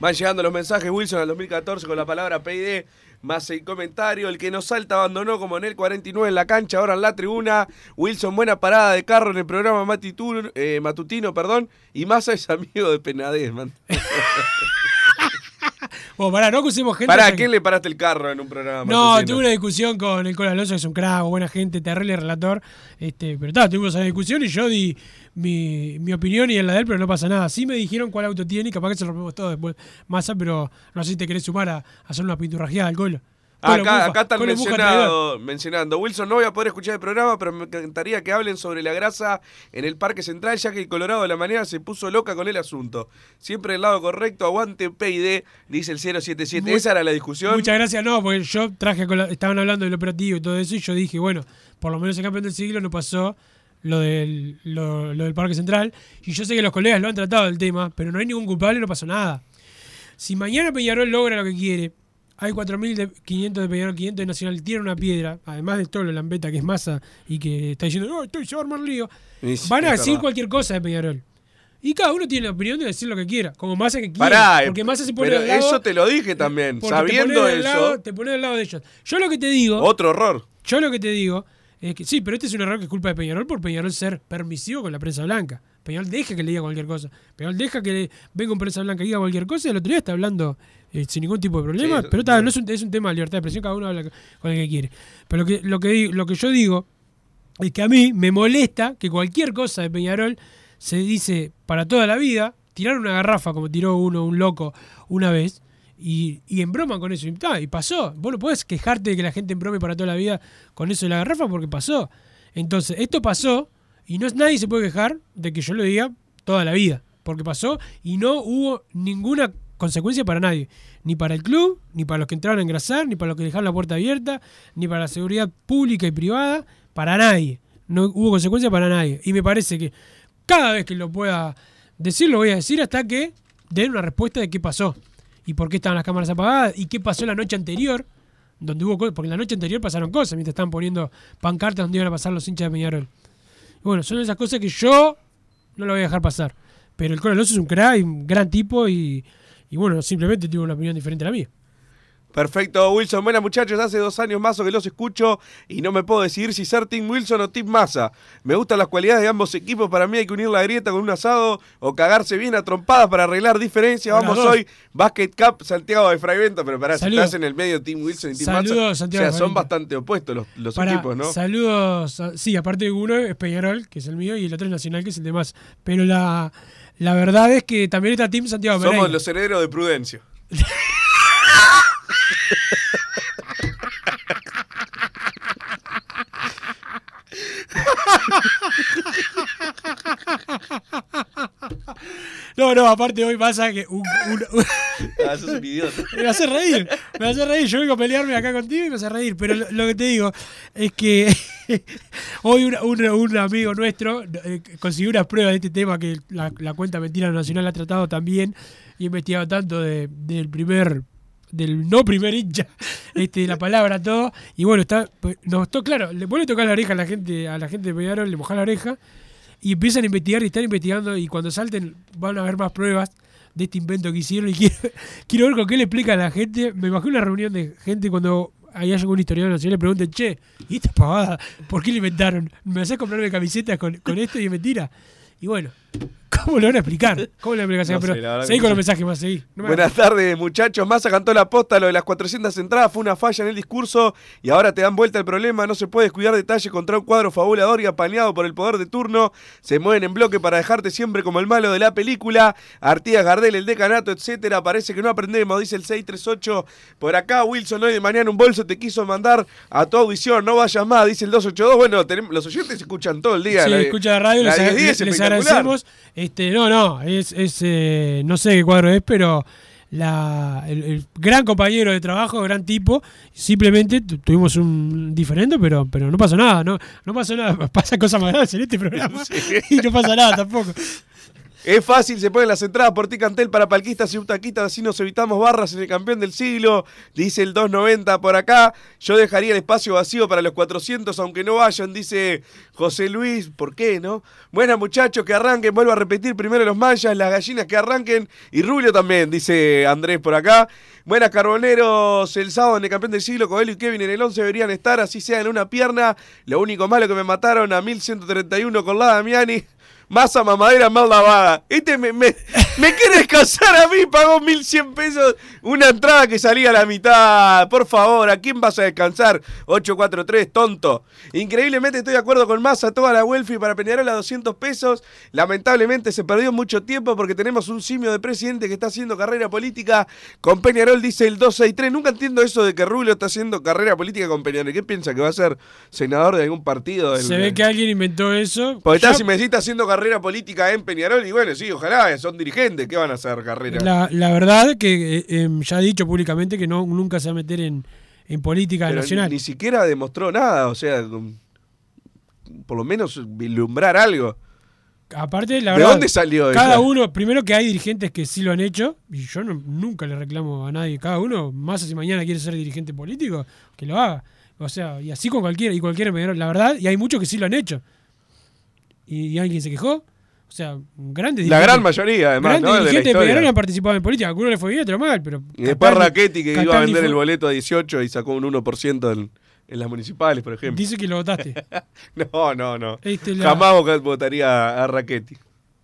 Van llegando los mensajes, Wilson, al 2014 con la palabra PID, más el comentario. El que nos salta abandonó como en el 49 en la cancha, ahora en la tribuna. Wilson, buena parada de carro en el programa Matitur- eh, matutino, perdón. Y Massa es amigo de Penadez, man. Bueno, pará, no acusemos gente. ¿Para qué le paraste el carro en un programa? No, tuve una discusión con el Colo Alonso, que es un crack, buena gente, terrible relator. Este, pero está, tuvimos una discusión y yo di mi, mi opinión y en la de él, pero no pasa nada. Sí me dijeron cuál auto tiene y capaz que se rompemos todo después. Masa, pero no sé si te querés sumar a, a hacer una pinturrajeada al Colo. Acá, acá están mencionado, mencionando. Wilson, no voy a poder escuchar el programa, pero me encantaría que hablen sobre la grasa en el Parque Central, ya que el Colorado de la mañana se puso loca con el asunto. Siempre el lado correcto, aguante PID, dice el 077. Muy- Esa era la discusión. Muchas gracias, no, porque yo traje, con la- estaban hablando del operativo y todo eso, y yo dije, bueno, por lo menos en campeón del siglo no pasó lo del, lo, lo del Parque Central, y yo sé que los colegas lo han tratado del tema, pero no hay ningún culpable, no pasó nada. Si mañana Peñarol logra lo que quiere, hay 4.500 de Peñarol, 500 de Nacional, tiene una piedra, además de todo lo lambeta que es masa y que está diciendo, no, estoy, a armar lío, van a decir verdad. cualquier cosa de Peñarol. Y cada uno tiene la opinión de decir lo que quiera, como Massa que quiere. Pará, porque Massa se pone pero al lado, eso te lo dije también, sabiendo te eso. lado- te pones del lado de ellos. Yo lo que te digo. Otro error. Yo lo que te digo es que sí, pero este es un error que es culpa de Peñarol por Peñarol ser permisivo con la prensa blanca. Peñarol deja que le diga cualquier cosa. Peñarol deja que le venga un prensa blanca y diga cualquier cosa y el otro día está hablando eh, sin ningún tipo de problema. Sí, pero está, no es un, es un tema de libertad de expresión, cada uno habla con el que quiere. Pero lo que, lo que, lo que yo digo es que a mí me molesta que cualquier cosa de Peñarol se dice para toda la vida, tirar una garrafa como tiró uno, un loco, una vez, y, y embroman con eso. Y, pasó. Vos no podés quejarte de que la gente embrome para toda la vida con eso de la garrafa porque pasó. Entonces, esto pasó y no nadie se puede quejar de que yo lo diga toda la vida. Porque pasó y no hubo ninguna consecuencia para nadie. Ni para el club, ni para los que entraron a engrasar, ni para los que dejaron la puerta abierta, ni para la seguridad pública y privada, para nadie. No hubo consecuencia para nadie. Y me parece que cada vez que lo pueda decir, lo voy a decir hasta que den una respuesta de qué pasó. Y por qué estaban las cámaras apagadas. Y qué pasó la noche anterior. Donde hubo cosas. Porque la noche anterior pasaron cosas. Mientras estaban poniendo pancartas donde iban a pasar los hinchas de Peñarol. Bueno, son esas cosas que yo no lo voy a dejar pasar. Pero el Colo Alonso es un crack un gran tipo. Y, y bueno, simplemente tuvo una opinión diferente a la mía. Perfecto, Wilson. Buenas muchachos, hace dos años más o que los escucho y no me puedo decidir si ser Team Wilson o Team Massa. Me gustan las cualidades de ambos equipos. Para mí hay que unir la grieta con un asado o cagarse bien a trompadas para arreglar diferencias. Vamos dos. hoy, Basket Cup Santiago de Fraivento. Pero para si estás en el medio Team Wilson y Team Saludos, Massa. Santiago o sea, son bastante opuestos los, los Para- equipos, ¿no? Saludos. Sí, aparte de uno es Peñarol, que es el mío, y el otro es Nacional, que es el de más. Pero la, la verdad es que también está Team Santiago Somos los herederos de Prudencio. No, no, aparte hoy pasa que un- un- un- Ah, sos un idiota. me hace reír, me hace reír. Yo vengo a pelearme acá contigo y me hace reír. Pero lo, lo que te digo es que hoy un, amigo nuestro eh, consiguió unas pruebas de este tema que la, la cuenta Mentira Nacional ha tratado también y investigado tanto de- del primer del no primer hincha, este, la palabra, todo, y bueno, está, pues, nos está claro, le a tocar la oreja a la gente, a la gente de Peñarol, le moja la oreja, y empiezan a investigar y están investigando, y cuando salten van a haber más pruebas de este invento que hicieron, y quiero, ver con qué le explica a la gente, me imagino una reunión de gente cuando ahí haya algún historiador nacional le pregunten, che, ¿y esta pavada? ¿Por qué le inventaron? ¿Me haces comprarme camisetas con, con esto y es mentira? Y bueno, ¿cómo lo van a explicar? ¿Cómo lo van a explicar? No Pero seguí con los mensajes más, seguí. No Buenas tardes, muchachos. Massa cantó la posta, lo de las 400 entradas fue una falla en el discurso y ahora te dan vuelta el problema. No se puede descuidar detalle contra un cuadro fabulador y apañado por el poder de turno. Se mueven en bloque para dejarte siempre como el malo de la película. Artigas, Gardel, el decanato, etcétera. Parece que no aprendemos, dice el 638. Por acá, Wilson, hoy de mañana un bolso te quiso mandar a tu audición. No vayas más, dice el 282. Bueno, tenemos- los oyentes escuchan todo el día. Sí, La- escucha la radio, la les, 10-10 les- agradecemos. Este, no, no, es, es eh, no sé qué cuadro es, pero la, el, el gran compañero de trabajo, gran tipo, simplemente tu- tuvimos un diferente, pero, pero no pasó nada, no, no pasó nada, pasa cosas más graves en este programa y no pasa nada tampoco. Es fácil, se ponen las entradas por Ticantel para palquistas y butaquitas, así nos evitamos barras en el campeón del siglo, dice el 290 por acá. Yo dejaría el espacio vacío para los 400, aunque no vayan, dice José Luis. ¿Por qué, no? Buenas muchachos, que arranquen, vuelvo a repetir primero los manchas, las gallinas que arranquen y Rubio también, dice Andrés por acá. Buenas carboneros, el sábado en el campeón del siglo, Coelho y Kevin en el 11 deberían estar, así sea en una pierna. Lo único malo que me mataron a 1131 con la Damiani. Masa mamadera mal lavada. Este me, me, me quiere descansar a mí, pagó 1100 pesos una entrada que salía a la mitad. Por favor, ¿a quién vas a descansar? 843, tonto. Increíblemente estoy de acuerdo con Massa, toda la Welfi para Peñarol a 200 pesos. Lamentablemente se perdió mucho tiempo porque tenemos un simio de presidente que está haciendo carrera política con Peñarol, dice el 263. Nunca entiendo eso de que Rubio está haciendo carrera política con Peñarol. ¿Qué piensa? ¿Que va a ser senador de algún partido? del- Se ve que alguien inventó eso. porque está, si me está haciendo carrera política en Peñarol, y bueno, sí, ojalá, son dirigentes, ¿qué van a hacer carrera? La, la verdad que eh, em, ya ha dicho públicamente que no nunca se va a meter en, en política Pero nacional. Ni siquiera demostró nada, o sea, por lo menos vislumbrar algo. Aparte, la ¿De verdad, dónde salió Cada uno, primero que hay dirigentes que sí lo han hecho, y yo no- nunca le reclamo a nadie. Cada uno, más si mañana quiere ser dirigente político, que lo haga. O sea, y así con cualquiera, y cualquiera La verdad, y hay muchos que sí lo han hecho. ¿Y, alguien se quejó? O sea, grandes La gran mayoría, además, grandes ¿no? Dirigentes de. Peñarol han participado en política. Algunos les fue bien, otro mal, pero. Y después Raquetti, que iba a vender fue- el boleto a 18 y sacó un 1% en, en las municipales, por ejemplo. Dice que lo votaste. No, no, no. Este, la- Jamás votaría a Raquetti.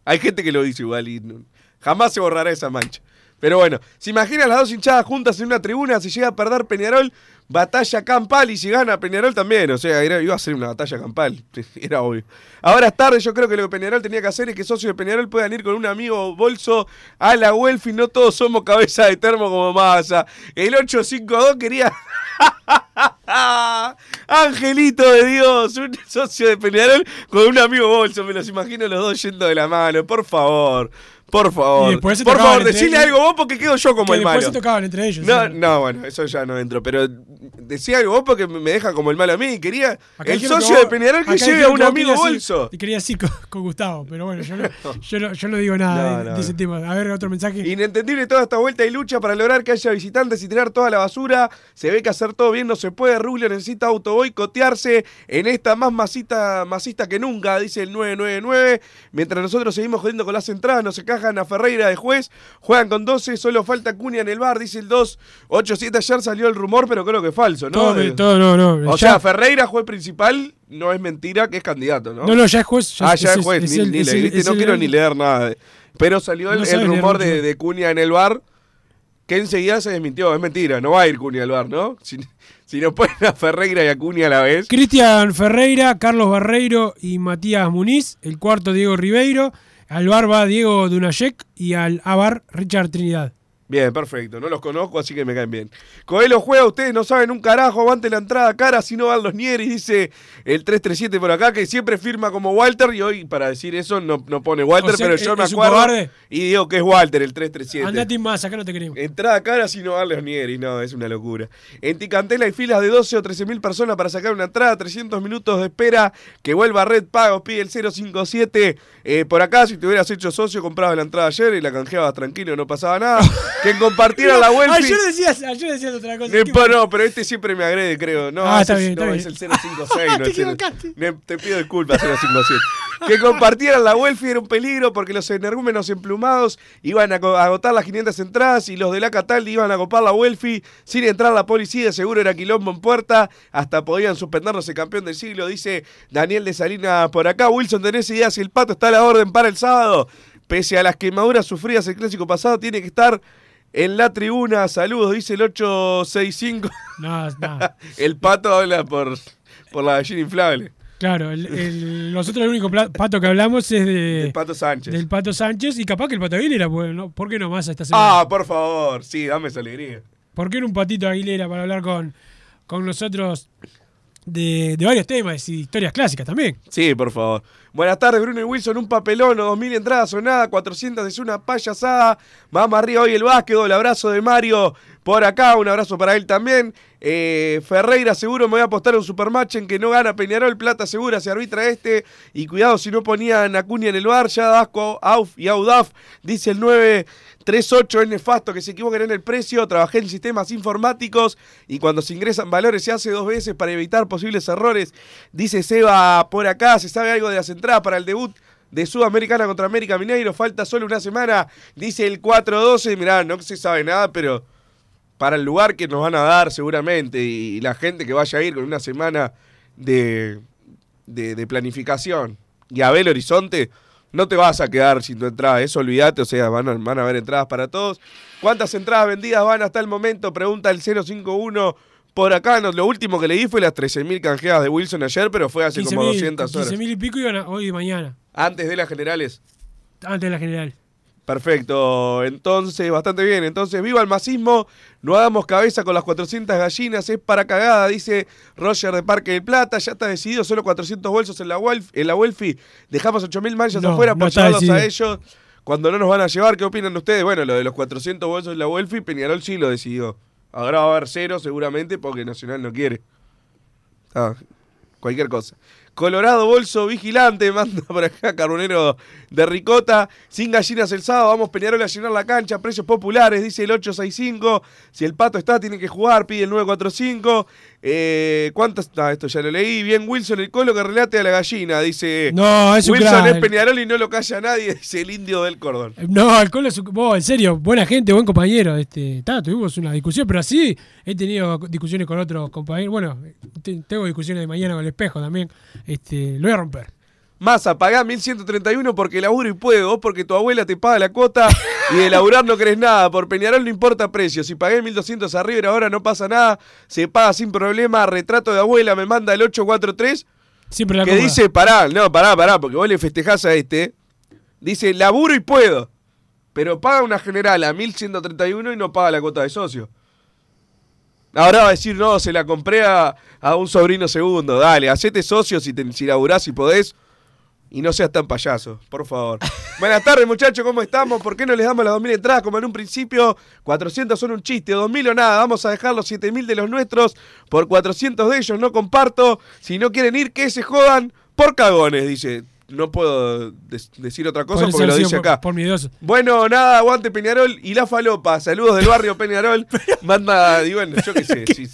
Hay gente que lo dice igual y no- jamás se borrará esa mancha. Pero bueno, se imaginan las dos hinchadas juntas en una tribuna, si llega a perder Peñarol, batalla campal y si gana Peñarol también. O sea, era- iba a ser una batalla campal, era obvio. Ahora es tarde, yo creo que lo que Peñarol tenía que hacer es que socios de Peñarol puedan ir con un amigo bolso a la Welfi, no todos somos cabeza de termo como masa. El 852 quería... Angelito de Dios, un socio de Peñarol con un amigo bolso, me los imagino los dos yendo de la mano, por favor. Por favor. Después Por favor, decile ellos. algo vos porque quedo yo como que el después malo. se tocaban entre ellos. No, no, bueno, eso ya no entro, pero decía algo vos porque me deja como el malo a mí. Quería Acá el socio de Peñarol que lleve a un amigo bolso. Y quería decir con, con Gustavo, pero bueno, yo no, yo no, yo no digo nada No, de, de ese no. tema. A ver, otro mensaje. Inentendible toda esta vuelta y lucha para lograr que haya visitantes y tirar toda la basura. Se ve que hacer todo bien no se puede. Rubio necesita auto boicotearse en esta más masita, masista que nunca, dice el 999. Mientras nosotros seguimos jodiendo con las entradas, nos se cajan a Ferreira de juez, juegan con 12, solo falta Cunha en el bar, dice el 287. Ayer salió el rumor, pero creo que es falso, ¿no? Todo, Eh, todo, no, no. o Ya- sea, Ferreira, juez principal, no es mentira que es candidato, ¿no? No, no, ya es juez. ah, ya es- es juez, es ni, el- es no el- quiero ni leer nada. de- Pero salió el, No rumor de, de Cunha en el bar, que enseguida se desmintió. Es mentira, no va a ir Cunha al bar, ¿no? Si, si no ponen a Ferreira y a Cunha a la vez. Cristian Ferreira, Carlos Barreiro y Matías Muniz. El cuarto, Diego Ribeiro. Al bar va Diego Dunayek y al Abar Richard Trinidad. Bien, perfecto. No los conozco, así que me caen bien. Coelho juega, ustedes no saben un carajo. Aguante la entrada cara, si no van los Nieris, dice el 337 por acá, que siempre firma como Walter. Y hoy, para decir eso, no, no pone Walter, O sea, pero ¿es- yo me es un acuerdo. Y digo que es Walter, el 337. Andate más, acá no te queremos. Entrada cara si no van los Nieris, no, es una locura. En Ticantela hay filas de 12 o 13 mil personas para sacar una entrada, 300 minutos de espera, que vuelva Red Pagos, pide el 057. Eh, por acá, si te hubieras hecho socio, comprabas la entrada ayer y la canjeabas tranquilo, no pasaba nada. que compartiera la Welfi. Ayer decías, ayer decías otra cosa. Eh, ¿Qué- pa- no, pero este siempre me agrede, creo. No, Ah, está ese- bien, está no, bien. es el 056. no, Te equivocaste. Te pido disculpas, 057. que compartieran la Welfi era un peligro porque los energúmenos emplumados iban a agotar las 500 entradas y los de la Cataldi iban a copar la Welfi sin entrar la policía. Seguro era quilombo en puerta. Hasta podían suspendernos el campeón del siglo, dice Daniel de Salinas por acá. Wilson, ¿tenés idea si el pato está a la orden para el sábado? Pese a las quemaduras sufridas el clásico pasado, tiene que estar en la tribuna. Saludos, dice el 865. No, no. El pato habla por, por la gallina inflable. Claro, el, el- nosotros el único pato que hablamos es de, El pato Sánchez. del pato Sánchez y capaz que el pato Aguilera, ¿no? ¿por qué no más esta semana? Ah, por favor, sí, dame esa alegría. ¿Por qué no un patito Aguilera para hablar con, con nosotros de, varios temas y historias clásicas también? Sí, por favor. Buenas tardes, Bruno y Wilson. Un papelón, o 2000 entradas o nada, 400 es una payasada. Vamos arriba hoy el básquetbol. Abrazo de Mario por acá, un abrazo para él también. Eh, Ferreira, seguro me voy a apostar un supermatch en que no gana Peñarol. Plata segura, se arbitra este. Y cuidado si no ponían a en el bar, ya Dasco, Auf y Audaf. Dice el 938, es nefasto que se equivoquen en el precio. Trabajé en sistemas informáticos y cuando se ingresan valores se hace dos veces para evitar posibles errores. Dice Seba por acá, se sabe algo de las entradas para el debut de Sudamericana contra América Mineiro. Falta solo una semana, dice el 412. Mirá, no se sabe nada, pero para el lugar que nos van a dar seguramente y la gente que vaya a ir con una semana de, de, planificación y a Belo Horizonte, no te vas a quedar sin tu entrada, eso olvídate, o sea, van a, van a haber entradas para todos. ¿Cuántas entradas vendidas van hasta el momento? Pregunta el 051 por acá. No, lo último que leí fue las 13.000 canjeadas de Wilson ayer, pero fue hace como 200 horas. 15.000 y pico iban a- hoy y mañana, Antes de las generales. antes de la general. Perfecto, entonces, bastante bien. Entonces, viva el masismo, no hagamos cabeza con las 400 gallinas, es para cagada, dice Roger de Parque del Plata. Ya está decidido, solo 400 bolsos en la, Welf, en la Welfi. Dejamos 8.000 manchas No, afuera no a ellos cuando no nos van a llevar. ¿Qué opinan ustedes? Bueno, lo de los 400 bolsos en la Welfi, Peñarol sí lo decidió. Ahora va a haber cero seguramente porque Nacional no quiere. Ah, cualquier cosa. Colorado Bolso Vigilante, manda por acá Carbonero de Ricota. Sin gallinas el sábado, vamos Peñarol a llenar la cancha. Precios populares, dice el 865. Si el pato está, tiene que jugar, pide el 945. Eh, ¿Cuántas? Ah, esto ya lo leí. Bien, Wilson, el colo que relate a la gallina, dice. No, es un Wilson es Peñarol y no lo calla nadie, dice el indio del cordón. No, el Colo es un- vos, en serio, buena gente, buen compañero. Este, ta, tuvimos una discusión, pero así he tenido discusiones con otros compañeros. Bueno, te- tengo discusiones de mañana con el espejo también. Este, lo voy a romper. Masa, pagá 1131 porque laburo y puedo, vos porque tu abuela te paga la cuota y de laburar no querés nada. Por Peñarol no importa precio. Si pagué 1200 arriba y ahora no pasa nada, se paga sin problema. Retrato de abuela me manda el 843 Siempre la que dice, pará, no, pará, pará, porque vos le festejás a este. Dice, laburo y puedo. Pero paga una general a 1131 y no paga la cuota de socio. Ahora va a decir, no, se la compré a, a un sobrino segundo. Dale, hacete socio si, te, si laburás y podés. Y no seas tan payaso, por favor. Buenas tardes, muchachos, ¿cómo estamos? ¿Por qué no les damos las 2.000 entradas como en un principio? 400 son un chiste, 2.000 o nada. Vamos a dejar los 7.000 de los nuestros por 400 de ellos. No comparto. Si no quieren ir, que se jodan por cagones, dice. no puedo decir otra cosa porque lo dice por- acá. Por miedoso. Bueno, nada, aguante Peñarol y la falopa. Saludos del barrio Peñarol. Manda, y bueno, yo qué sé, si-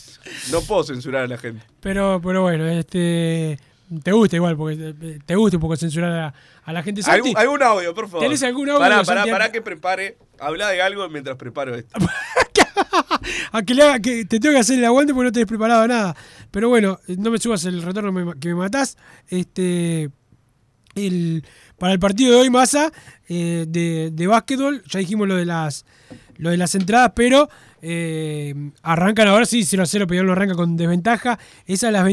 no puedo censurar a la gente. Pero, pero bueno, este. Te gusta igual, porque te- gusta un poco censurar a, a la gente. Santi, ¿Algún, algún audio, por favor. ¿Tenés algún audio, Pará, pará, pará que prepare. Habla de algo mientras preparo esto. a que, le haga- que te tengo que hacer el aguante porque no tenés preparado nada. Pero bueno, no me subas el retorno me- que me matás. Este. El, para el partido de hoy, Massa, eh, de, de básquetbol, ya dijimos lo de las lo de las entradas, pero eh, arrancan ahora sí, 0 a 0, Peñarol lo arranca con desventaja. Es a las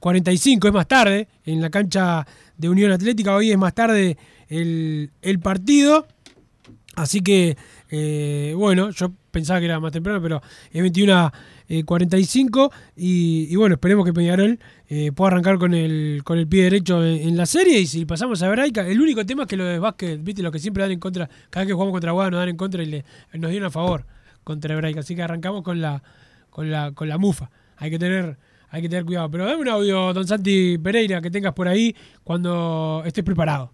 21.45, es más tarde, en la cancha de Unión Atlética. Hoy es más tarde el, el partido. Así que, eh, bueno, yo pensaba que era más temprano, pero es 21.45 y, y bueno, esperemos que Peñarol eh, pueda arrancar con el, con el pie derecho en, en la serie y si pasamos a Braica, el único tema es que lo de básquet, viste, lo que siempre dan en contra, cada vez que jugamos contra Guada nos dan en contra y le, nos dieron a favor contra Braica, así que arrancamos con la, con la, con la mufa, hay que tener... Hay que tener cuidado. Pero dame un audio, don Santi Pereira, que tengas por ahí cuando estés preparado.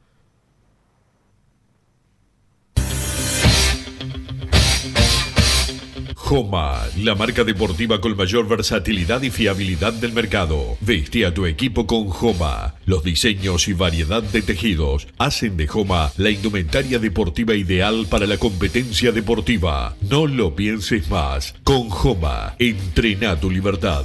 Joma, la marca deportiva con mayor versatilidad y fiabilidad del mercado. Veste a tu equipo con Joma. Los diseños y variedad de tejidos hacen de Joma la indumentaria deportiva ideal para la competencia deportiva. No lo pienses más. Con Joma, entrena tu libertad.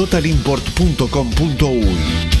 www.totalimport.com.uy.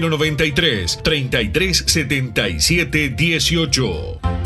093 33 77 18.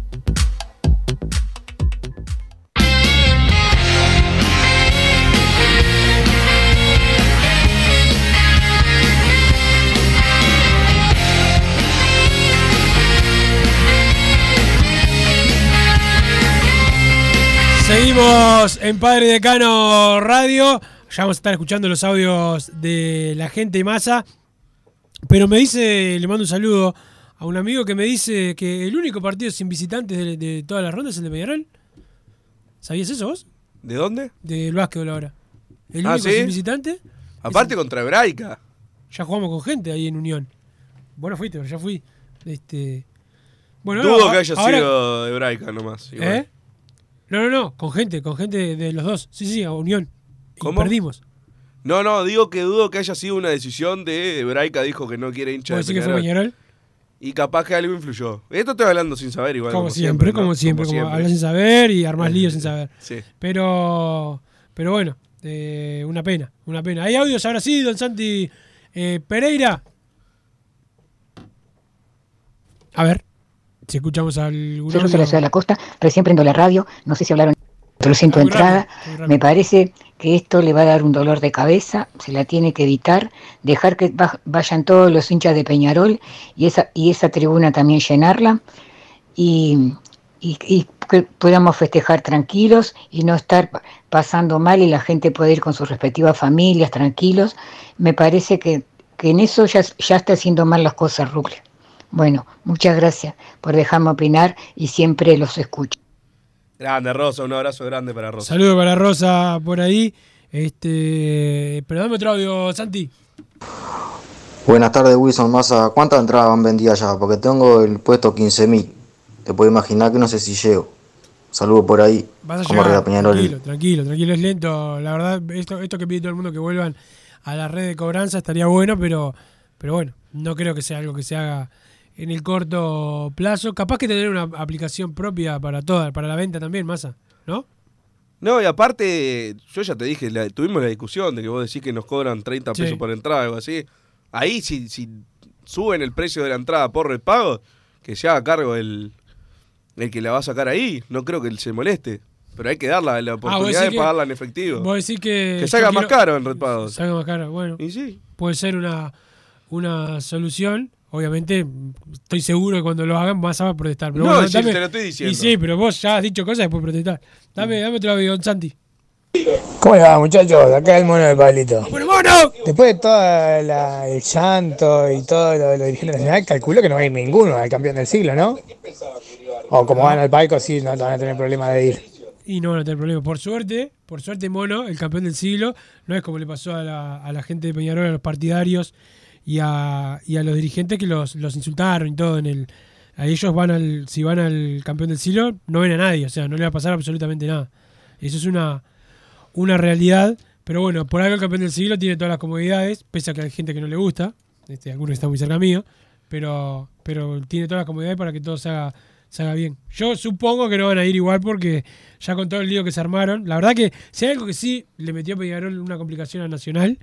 Seguimos en Padre Decano Radio. Ya vamos a estar escuchando los audios de la gente y masa. Pero me dice, le mando un saludo a un amigo que me dice que el único partido sin visitantes de, de todas las rondas es el de Peñarol. ¿Sabías eso vos? ¿De dónde? Del básquetbol ahora. El Ah, único ¿sí? sin visitante. Aparte contra Hebraica. Ya jugamos con gente ahí en Unión. Vos no fuiste, pero ya fui. Este. Bueno, Dudo que haya ahora- sido Hebraica nomás. igual. ¿Eh? No, no, no, con gente, con gente de los dos. Sí, sí, a Unión. Y ¿Cómo? perdimos. No, no, digo que dudo que haya sido una decisión de Hebraica, dijo que no quiere hincha ¿Vos de que fue Peñarol? Y capaz que algo influyó. Esto estoy hablando sin saber igual. Como, siempre, como ¿no? siempre, como hablas sin saber y armás líos sin saber. Sí. Pero, pero bueno, eh, una pena, una pena. ¿Hay audios ahora sí, don Santi eh, Pereira? A ver, si escuchamos al Soy de la Ciudad de la Costa, recién prendo la radio, no sé si hablaron, pero siento entrada. Me parece que esto le va a dar un dolor de cabeza, se la tiene que evitar, dejar que va- vayan todos los hinchas de Peñarol y esa, y esa tribuna también llenarla y, y- y que podamos festejar tranquilos y no estar pa- pasando mal y la gente pueda ir con sus respectivas familias tranquilos. Me parece que, que en eso ya, ya está haciendo mal las cosas, Rugle. Bueno, muchas gracias por dejarme opinar y siempre los escucho. Grande, Rosa, un abrazo grande para Rosa. Saludo para Rosa por ahí. Este, pero dame otro audio, Santi. Buenas tardes, Wilson Massa. ¿Cuántas entradas van vendidas ya? Porque tengo el puesto 15.000. Te puedo imaginar que no sé si llego. Saludos por ahí. Vas a Como llegar, tranquilo, tranquilo, tranquilo, es lento. La verdad, esto, esto que pide todo el mundo que vuelvan a la red de cobranza estaría bueno, pero, pero bueno, no creo que sea algo que se haga en el corto plazo. Capaz que tener una aplicación propia para toda, para la venta también, masa, ¿no? No, y aparte, yo ya te dije, la- tuvimos la discusión de que vos decís que nos cobran 30 Sí. pesos por entrada, algo así. Ahí, si, si suben el precio de la entrada por repago, que se haga cargo el, el que la va a sacar ahí. No creo que él se moleste. Pero hay que dar la, Ah, oportunidad de pagarla en efectivo. Vos decís que. Que salga más caro en repago. Salga más caro, bueno. Y sí. Puede ser una, una solución. Obviamente, estoy seguro que cuando lo hagan vas a protestar. Pero No, bueno, sí, dame- te lo estoy diciendo. Y sí, pero vos ya has dicho cosas y después protestar. Dame, dame otro don Santi. ¿Cómo le va, muchachos? Acá el mono de Pablito. ¡Bueno, mono! Después de todo la- el llanto y todo lo de los dirigentes nacionales, calculo que no va a ir ninguno al campeón del siglo, ¿no? O como van al palco, sí, no, no van a tener problema de ir. Y no van a tener problema. Por suerte, por suerte, Mono, el campeón del siglo, no es como le pasó a la, a la gente de Peñarol, a los partidarios y a, y a los dirigentes que los, los insultaron y todo en el. A ellos van al, si van al campeón del siglo, no ven a nadie, o sea, no le va a pasar absolutamente nada. Eso es una, una realidad, pero bueno, por algo el campeón del siglo tiene todas las comodidades, pese a que hay gente que no le gusta, este, algunos están muy cerca mío, pero, pero tiene todas las comodidades para que todo se haga, se haga bien. Yo supongo que no van a ir igual porque ya con todo el lío que se armaron, la verdad que si hay algo que sí le metió a Peñarol una complicación a Nacional,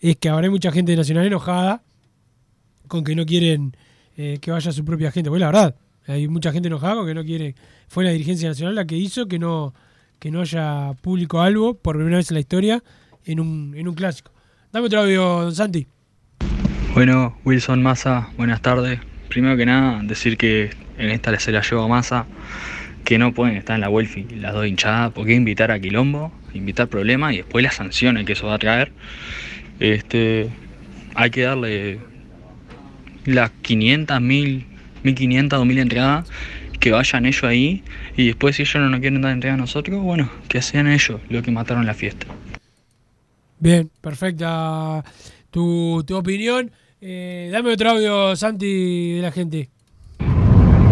es que hay mucha gente Nacional enojada con que no quieren eh, que vaya su propia gente. Pues la verdad, hay mucha gente enojada con que no quiere. Fue la dirigencia nacional la que hizo que no, que no haya público algo por primera vez en la historia en un, en un clásico. Dame otro audio, don Santi. Bueno, Wilson Massa, buenas tardes. Primero que nada, decir que en esta se la llevo a Massa, que no pueden estar en la Welfi las dos hinchadas, porque invitar a Quilombo, invitar problemas y después las sanciones que eso va a traer. Este, hay que darle las 500, 1000, 1500, 2000 entradas, que vayan ellos ahí y después si ellos no nos quieren dar entrega a nosotros, bueno, que sean ellos los que mataron la fiesta. Bien, perfecta tu, tu opinión. Eh, dame otro audio, Santi, de la gente.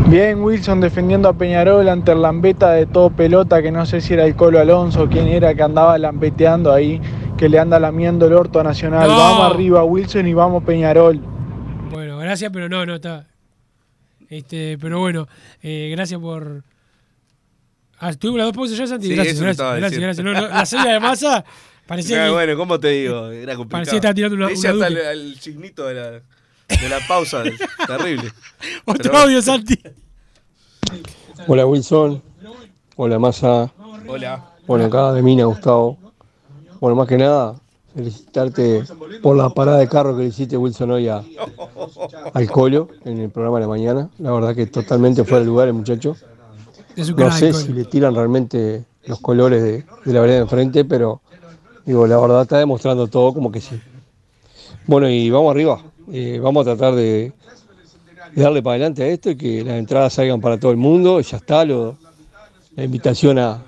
Bien, Wilson defendiendo a Peñarol ante el lambeta de todo pelota, que no sé si era el Colo Alonso o quién era que andaba lambeteando ahí, que le anda lamiendo el orto a Nacional. No. Vamos arriba, Wilson, y vamos Peñarol. Bueno, gracias, pero no, no está. Este, pero bueno, eh, gracias por. Ah, tuvimos las dos pausas ya, Santi. Sí, gracias, gracias, estaba gracias, gracias. No, no, la seña de masa parecía Ah, que- bueno, ¿cómo te digo? Era complicado. Parecía que estaba tirando una- hasta duque. el, el signito de la, de la pausa, terrible. Otro Pero- audio, Santi. Hola Wilson, hola Massa, Hola. bueno acá de Mina Gustavo. Bueno, más que nada, felicitarte por la parada de carro que le hiciste Wilson hoy a- al Colo en el programa de la mañana. La verdad que totalmente fuera de lugar el muchacho. No sé si le tiran realmente los colores de, de la vereda de enfrente, pero digo, la verdad está demostrando todo como que sí. Bueno, y vamos arriba. Eh, vamos a tratar de, de darle para adelante a esto y que las entradas salgan para todo el mundo. Ya está lo, la invitación a,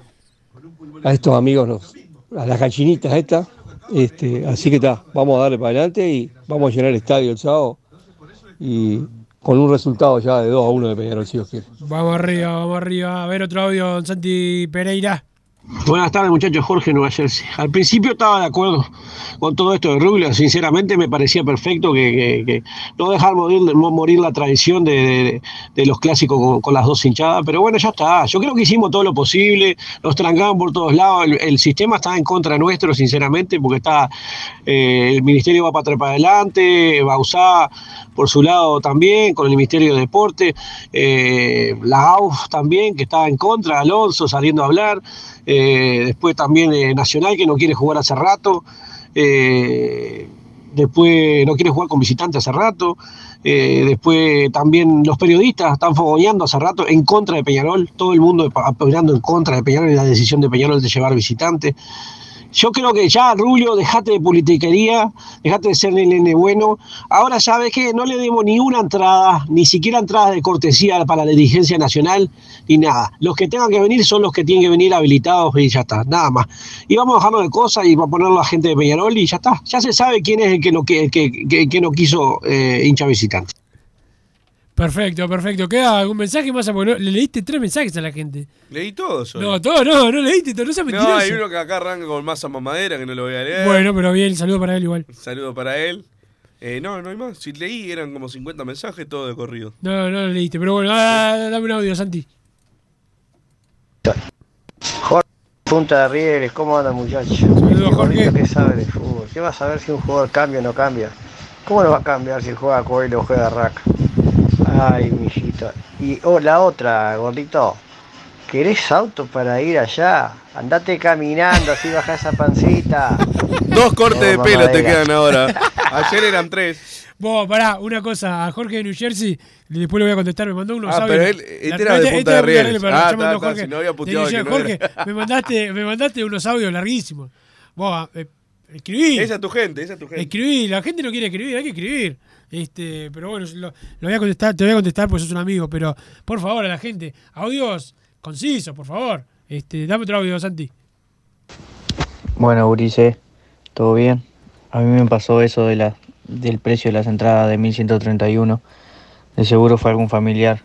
a estos amigos, los- a las gallinitas estas. Este, así que está, vamos a darle para adelante y vamos a llenar el estadio el sábado y con un resultado ya de 2 a 1 de Peñarol, si. Vamos arriba, vamos arriba. A ver otro audio, Santi Pereira. Buenas tardes, muchachos. Jorge Nueva Jersey. Al principio estaba de acuerdo con todo esto de Rubio. Sinceramente, me parecía perfecto que, no dejar morir, mo- morir la tradición de, los clásicos con, las dos hinchadas. Pero bueno, ya está. Yo creo que hicimos todo lo posible. Nos trancaban por todos lados. El, sistema está en contra nuestro, sinceramente, porque está eh, el ministerio va para atrás para adelante, Bausá por su lado también, con el Ministerio de Deporte, eh, la AUF también, que está en contra, Alonso saliendo a hablar, eh, después también eh, Nacional, que no quiere jugar hace rato, eh, después no quiere jugar con visitantes hace rato, después también los periodistas están fogoneando hace rato en contra de Peñarol, todo el mundo apoyando en contra de Peñarol y la decisión de Peñarol de llevar visitantes. Yo creo que ya, Rubio, dejate de politiquería, dejate de ser el nene bueno. Ahora sabes que no le demos ni una entrada, ni siquiera entrada de cortesía para la dirigencia nacional, ni nada. Los que tengan que venir son los que tienen que venir habilitados y ya está, nada más. Y vamos a dejarnos de cosas y vamos a ponerlo a gente de Peñarol y ya está. Ya se sabe quién es el que no, que no quiso eh, hincha visitante. Perfecto, perfecto. ¿Queda algún mensaje más? Porque no- le leíste tres mensajes a la gente. Leí todo eso. No, todo no, no leíste todo, no seas No, hay uno que acá arranca con masa mamadera que no lo voy a leer. Bueno, pero bien, saludo para él igual. Un saludo para él. Eh, no, no hay más. Si leí eran como 50 mensajes, todo de corrido. No, no lo leíste, pero bueno, ah, dame un audio, Santi. Jorge, punta de Rieles, ¿cómo anda muchacho? Saludos, Jorge. ¿Qué sabe de fútbol? ¿Qué va a saber si un jugador cambia o no cambia? ¿Cómo lo va a cambiar si juega Coelho o juega Rack? Ay, mijito. Y oh, la otra, gordito. ¿Querés auto para ir allá? Andate caminando, así baja esa pancita. Dos cortes de pelo te quedan ahora. Ayer eran tres. Vos, pará, una cosa, a Jorge de New Jersey, después le voy a contestar, me mandó unos Ah, audios. pero él- este era de Punta de Rieles. Ah, está, Jorge si no había puteado que no Jorge, era. me mandaste, me mandaste unos audios larguísimos. Vos, eh, escribí. Esa es tu gente, esa es tu gente. Escribí, la gente no quiere escribir, hay que escribir. Este, pero bueno, lo, lo voy a contestar, te voy a contestar porque sos un amigo, pero por favor a la gente, audios concisos, por favor. Este, dame otro audio, Santi. Bueno, Urice, ¿todo bien? A mí me pasó eso de la, del precio de las entradas de 1131. De seguro fue algún familiar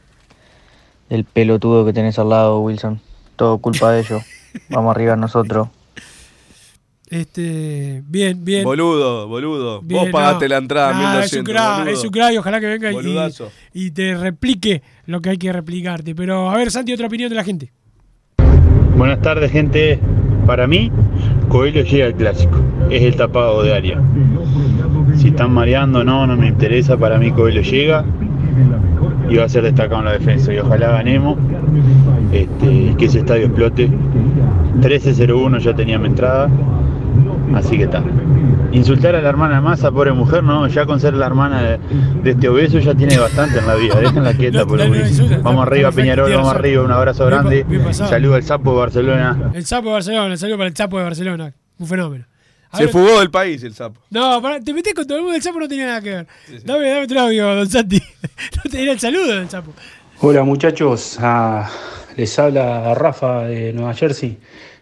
del pelotudo que tenés al lado, Wilson. Todo culpa de ellos. Vamos arriba nosotros. Este, bien, bien. Boludo, boludo. Bien, Vos pagaste no. la entrada Nah, 1200. Es un es y ojalá que venga y, y te replique lo que hay que replicarte. Pero a ver, Santi, otra opinión de la gente. Buenas tardes, gente. Para mí, Coelho llega al clásico. Es el tapado de área. Si están mareando, no, no me interesa. Para mí, Coelho llega y va a ser destacado en la defensa. Y ojalá ganemos. Este, y que ese estadio explote. 13-01 ya tenía mi entrada. Así que está. Insultar a la hermana Massa, pobre mujer, no, ya con ser la hermana de, de este obeso ya tiene bastante en la vida, déjenla quieta por Vamos arriba Peñarol, vamos arriba, un abrazo grande. Saludo al sapo de Barcelona. El sapo de Barcelona, saludo para el sapo de Barcelona. Un fenómeno. A Se ver- fugó del país el sapo. No, pará, te metés con todo el mundo, el sapo no tenía nada que ver. Dame, dame otro audio, don Santi. no te era el saludo del sapo. Hola muchachos, Ah, les habla Rafa de Nueva Jersey.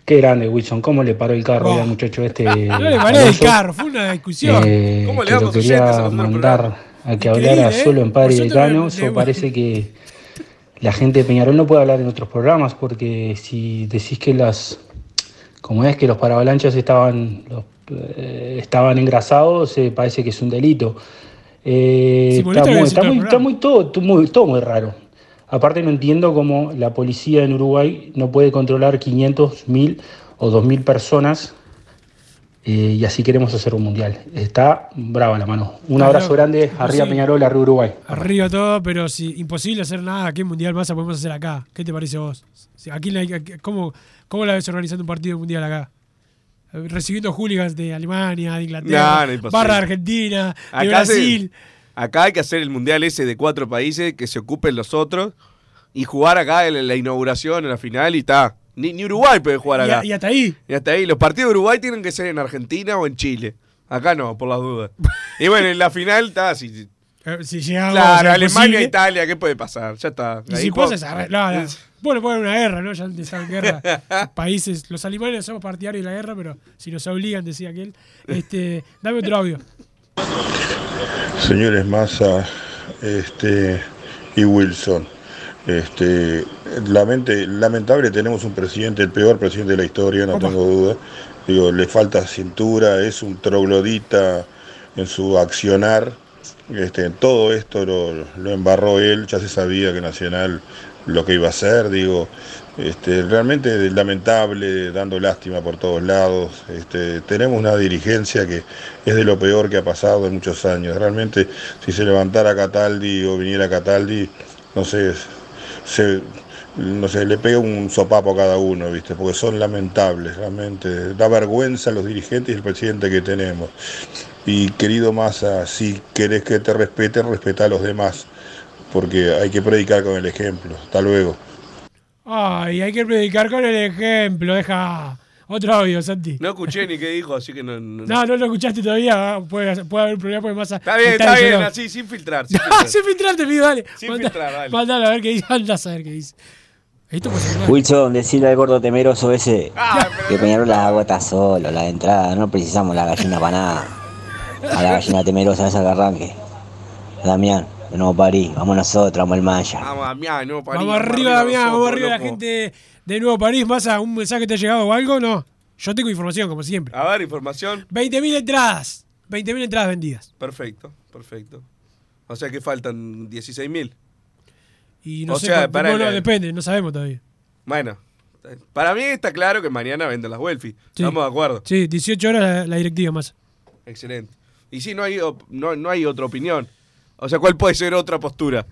Qué grande Wilson, cómo le paró el carro Oh. al muchacho este. No le paré el carro, fue una discusión. Eh, ¿Cómo le que lo damos quería oyentes a mandar a que Increíble, hablara ¿eh? solo en Padre y le- eso parece que la gente de Peñarol no puede hablar en otros programas porque si decís que las, como es que los paravalanchas estaban, los, eh, estaban engrasados, eh, parece que es un delito. Eh, está, muy, está muy- está muy todo muy, todo muy raro. Aparte no entiendo cómo la policía en Uruguay no puede controlar 500, 1000 o 2000 personas eh, y así queremos hacer un mundial. Está brava la mano. Un abrazo grande, arriba Peñarol, arriba Uruguay. Arriba todo, pero si imposible hacer nada, ¿qué mundial más podemos hacer acá? ¿Qué te parece a vos? Si- ¿A quién la- a- cómo, ¿Cómo la ves organizando un partido mundial acá? Recibiendo hooligans de Alemania, de Inglaterra, No, barra de Argentina, de Acá, se- Brasil. Acá hay que hacer el mundial ese de cuatro países, que se ocupen los otros, y jugar acá en la inauguración, en la final, y está. Ni, ni Uruguay puede jugar acá. y hasta ahí. Y hasta ahí. Los partidos de Uruguay tienen que ser en Argentina o en Chile. Acá no, por las dudas. y bueno, en la final está. Si, Eh, Si llegamos claro, a Alemania. Italia, ¿qué puede pasar? Ya está. Y Ahí si pasa, arregla- no, no. Bueno, puede haber una guerra, ¿no? Ya antes en guerra. Países, los alemanes somos partidarios de la guerra, pero si nos obligan, decía aquel. Este, dame otro audio. Señores Massa este, y Wilson, este, lamente- lamentable tenemos un presidente, el peor presidente de la historia, no tengo duda. Digo, le falta cintura, es un troglodita en su accionar. Este, todo esto lo, lo embarró él, ya se sabía que Nacional lo que iba a hacer, digo, este, realmente lamentable, dando lástima por todos lados. Este, tenemos una dirigencia que es de lo peor que ha pasado en muchos años. Realmente, si se levantara Cataldi o viniera Cataldi, no sé, no sé, le pega un sopapo a cada uno, ¿viste? Porque son lamentables, realmente. Da vergüenza a los dirigentes y el presidente que tenemos. Y querido Massa, si querés que te respeten, respeta a los demás, porque hay que predicar con el ejemplo. Hasta luego. Ay, hay que predicar con el ejemplo. Deja otro audio, Santi. No escuché ni qué dijo, así que no. No, No, no lo escuchaste todavía. ah, Puede, puede haber un problema porque más. Está bien, está bien, así, sin filtrar. Sin filtrar. Sin filtrar, te pido, dale. Sin Mandá- filtrar, dale. Mandalo a ver qué dice. Andás a ver qué dice. Esto. Wilson, decirle al gordo temeroso ese que Peñarol la agua está solo, la entrada, no precisamos la gallina para nada. A la gallina temerosa esa que arranque. Damián, de nuevo París, vamos nosotros, vamos el Maya. Vamos, Damián, no, París, Vamos arriba, Damián. Vamos nosotros, arriba la gente de Nuevo París. ¿Masa un mensaje te ha llegado o algo? No. Yo tengo información, como siempre. A ver, información. 20.000 entradas. 20.000 entradas vendidas. Perfecto, perfecto. O sea que faltan 16.000. Y no O sé, sea, cuánto- para no, no, el- depende, no sabemos todavía. Bueno, para mí está claro que mañana venden las Welfi. Estamos de acuerdo. Sí, 18 horas la, la directiva más. Excelente. Y sí, no hay, op- no, no hay otra opinión. O sea, ¿cuál puede ser otra postura?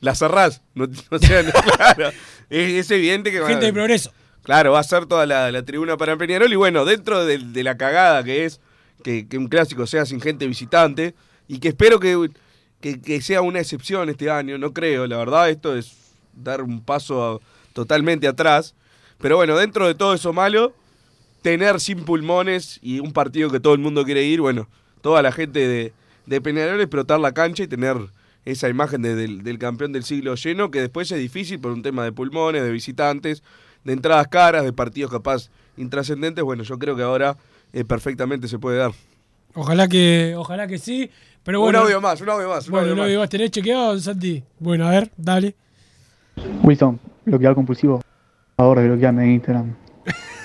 ¿La cerrás? No, sea, no, claro. Es, es evidente que... va- Gente de progreso. Claro, va a ser toda la, la tribuna para Peñarol. Y bueno, dentro de, de la cagada que es que, que un clásico sea sin gente visitante, y que espero que, que- que sea una excepción este año, no creo, la verdad, esto es dar un paso a- totalmente atrás. Pero bueno, dentro de todo eso malo, tener sin pulmones y un partido que todo el mundo quiere ir, bueno, toda la gente de, de Peñarol explotar la cancha y tener esa imagen de- del, del campeón del siglo lleno, que después es difícil por un tema de pulmones, de visitantes, de entradas caras, de partidos capaz intrascendentes. Bueno, yo creo que ahora eh, perfectamente se puede dar. Ojalá que, ojalá que sí. Pero bueno, un audio más, un audio más. Un Bueno, audio un más. audio más. ¿Tenés chequeado, Santi? Bueno, a ver, dale. Wilson, bloquear compulsivo. Por favor, bloqueame en Instagram.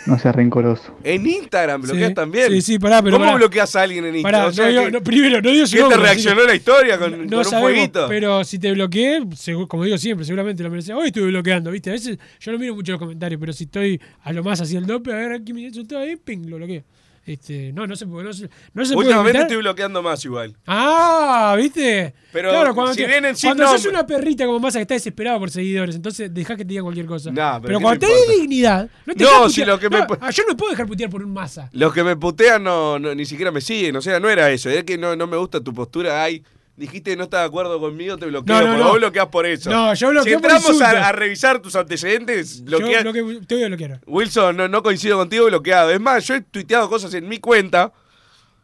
No seas rencoroso. En Instagram bloqueas Sí, también. sí, sí, pará, pero ¿Cómo pará. bloqueas a alguien en Instagram? Pará, O sea, no digo- que- no, primero, no digo su ¿Qué te reaccionó la historia con, No con un sabemos, fueguito? pero si te bloqueé, como digo siempre, seguramente lo mereces. Hoy estuve bloqueando, ¿viste? A veces yo no miro mucho los comentarios, pero si estoy a lo más así el dope, a ver quién me insultó ahí, ping, lo bloqueo. Este, no, no se no se, no se Últimamente estoy bloqueando más igual. Ah, ¿viste? Pero claro, cuando, si te- vienen sin cuando sos una perrita como masa que está desesperada por seguidores, entonces dejá que te digan cualquier cosa. Nah, pero pero ¿qué cuando tenés dignidad, no te No, si lo que me No, ah, yo no puedo dejar putear por un masa. Los que me putean no, no- ni siquiera me siguen, o sea, no era eso, es que no, no me gusta tu postura. Ay, dijiste que no estás de acuerdo conmigo, te bloqueo, No, no, porque no. vos bloqueás por eso. No, yo bloqueo Si por entramos a, a revisar tus antecedentes, bloquea- Yo bloqueo- te voy a bloquear. Wilson, no, no coincido contigo, bloqueado. Es más, yo he tuiteado cosas en mi cuenta.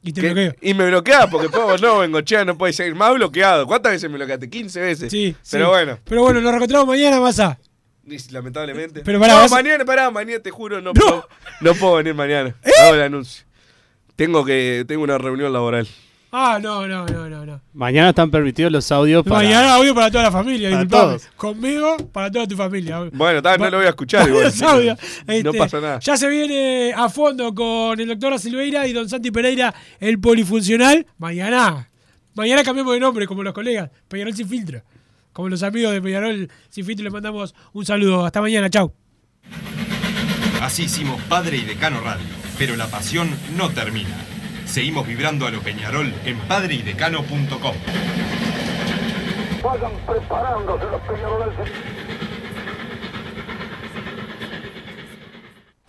Y te que- bloqueo. Y me bloqueas porque pues, no, Bengochea no puede seguir más bloqueado. ¿Cuántas veces me bloqueaste? 15 veces. Sí, Pero sí. bueno, Pero bueno, nos reencontramos mañana, masa. y lamentablemente. Pero pará, no, vas mañana, pará, mañana te juro, no, Puedo, no puedo venir mañana. ¿Eh? Hago el anuncio. Tengo que, tengo una reunión laboral. Ah, no, no, no, no, no. Mañana están permitidos los audios para. Mañana audio para toda la familia, Para todos. Conmigo, para toda tu familia. Bueno, tal, no lo voy a escuchar igual. Los audios. No Este, pasa nada. Ya se viene a fondo con el doctor Silveira y don Santi Pereira, el polifuncional. Mañana. Mañana cambiamos de nombre, como los colegas. Peñarol sin filtro. Como los amigos de Peñarol sin filtro, les mandamos un saludo. Hasta mañana, chau. Así hicimos Padre y Decano Radio, pero la pasión no termina. Seguimos vibrando a lo Peñarol en padreidecano.com. Vayan preparándose los peñaroles.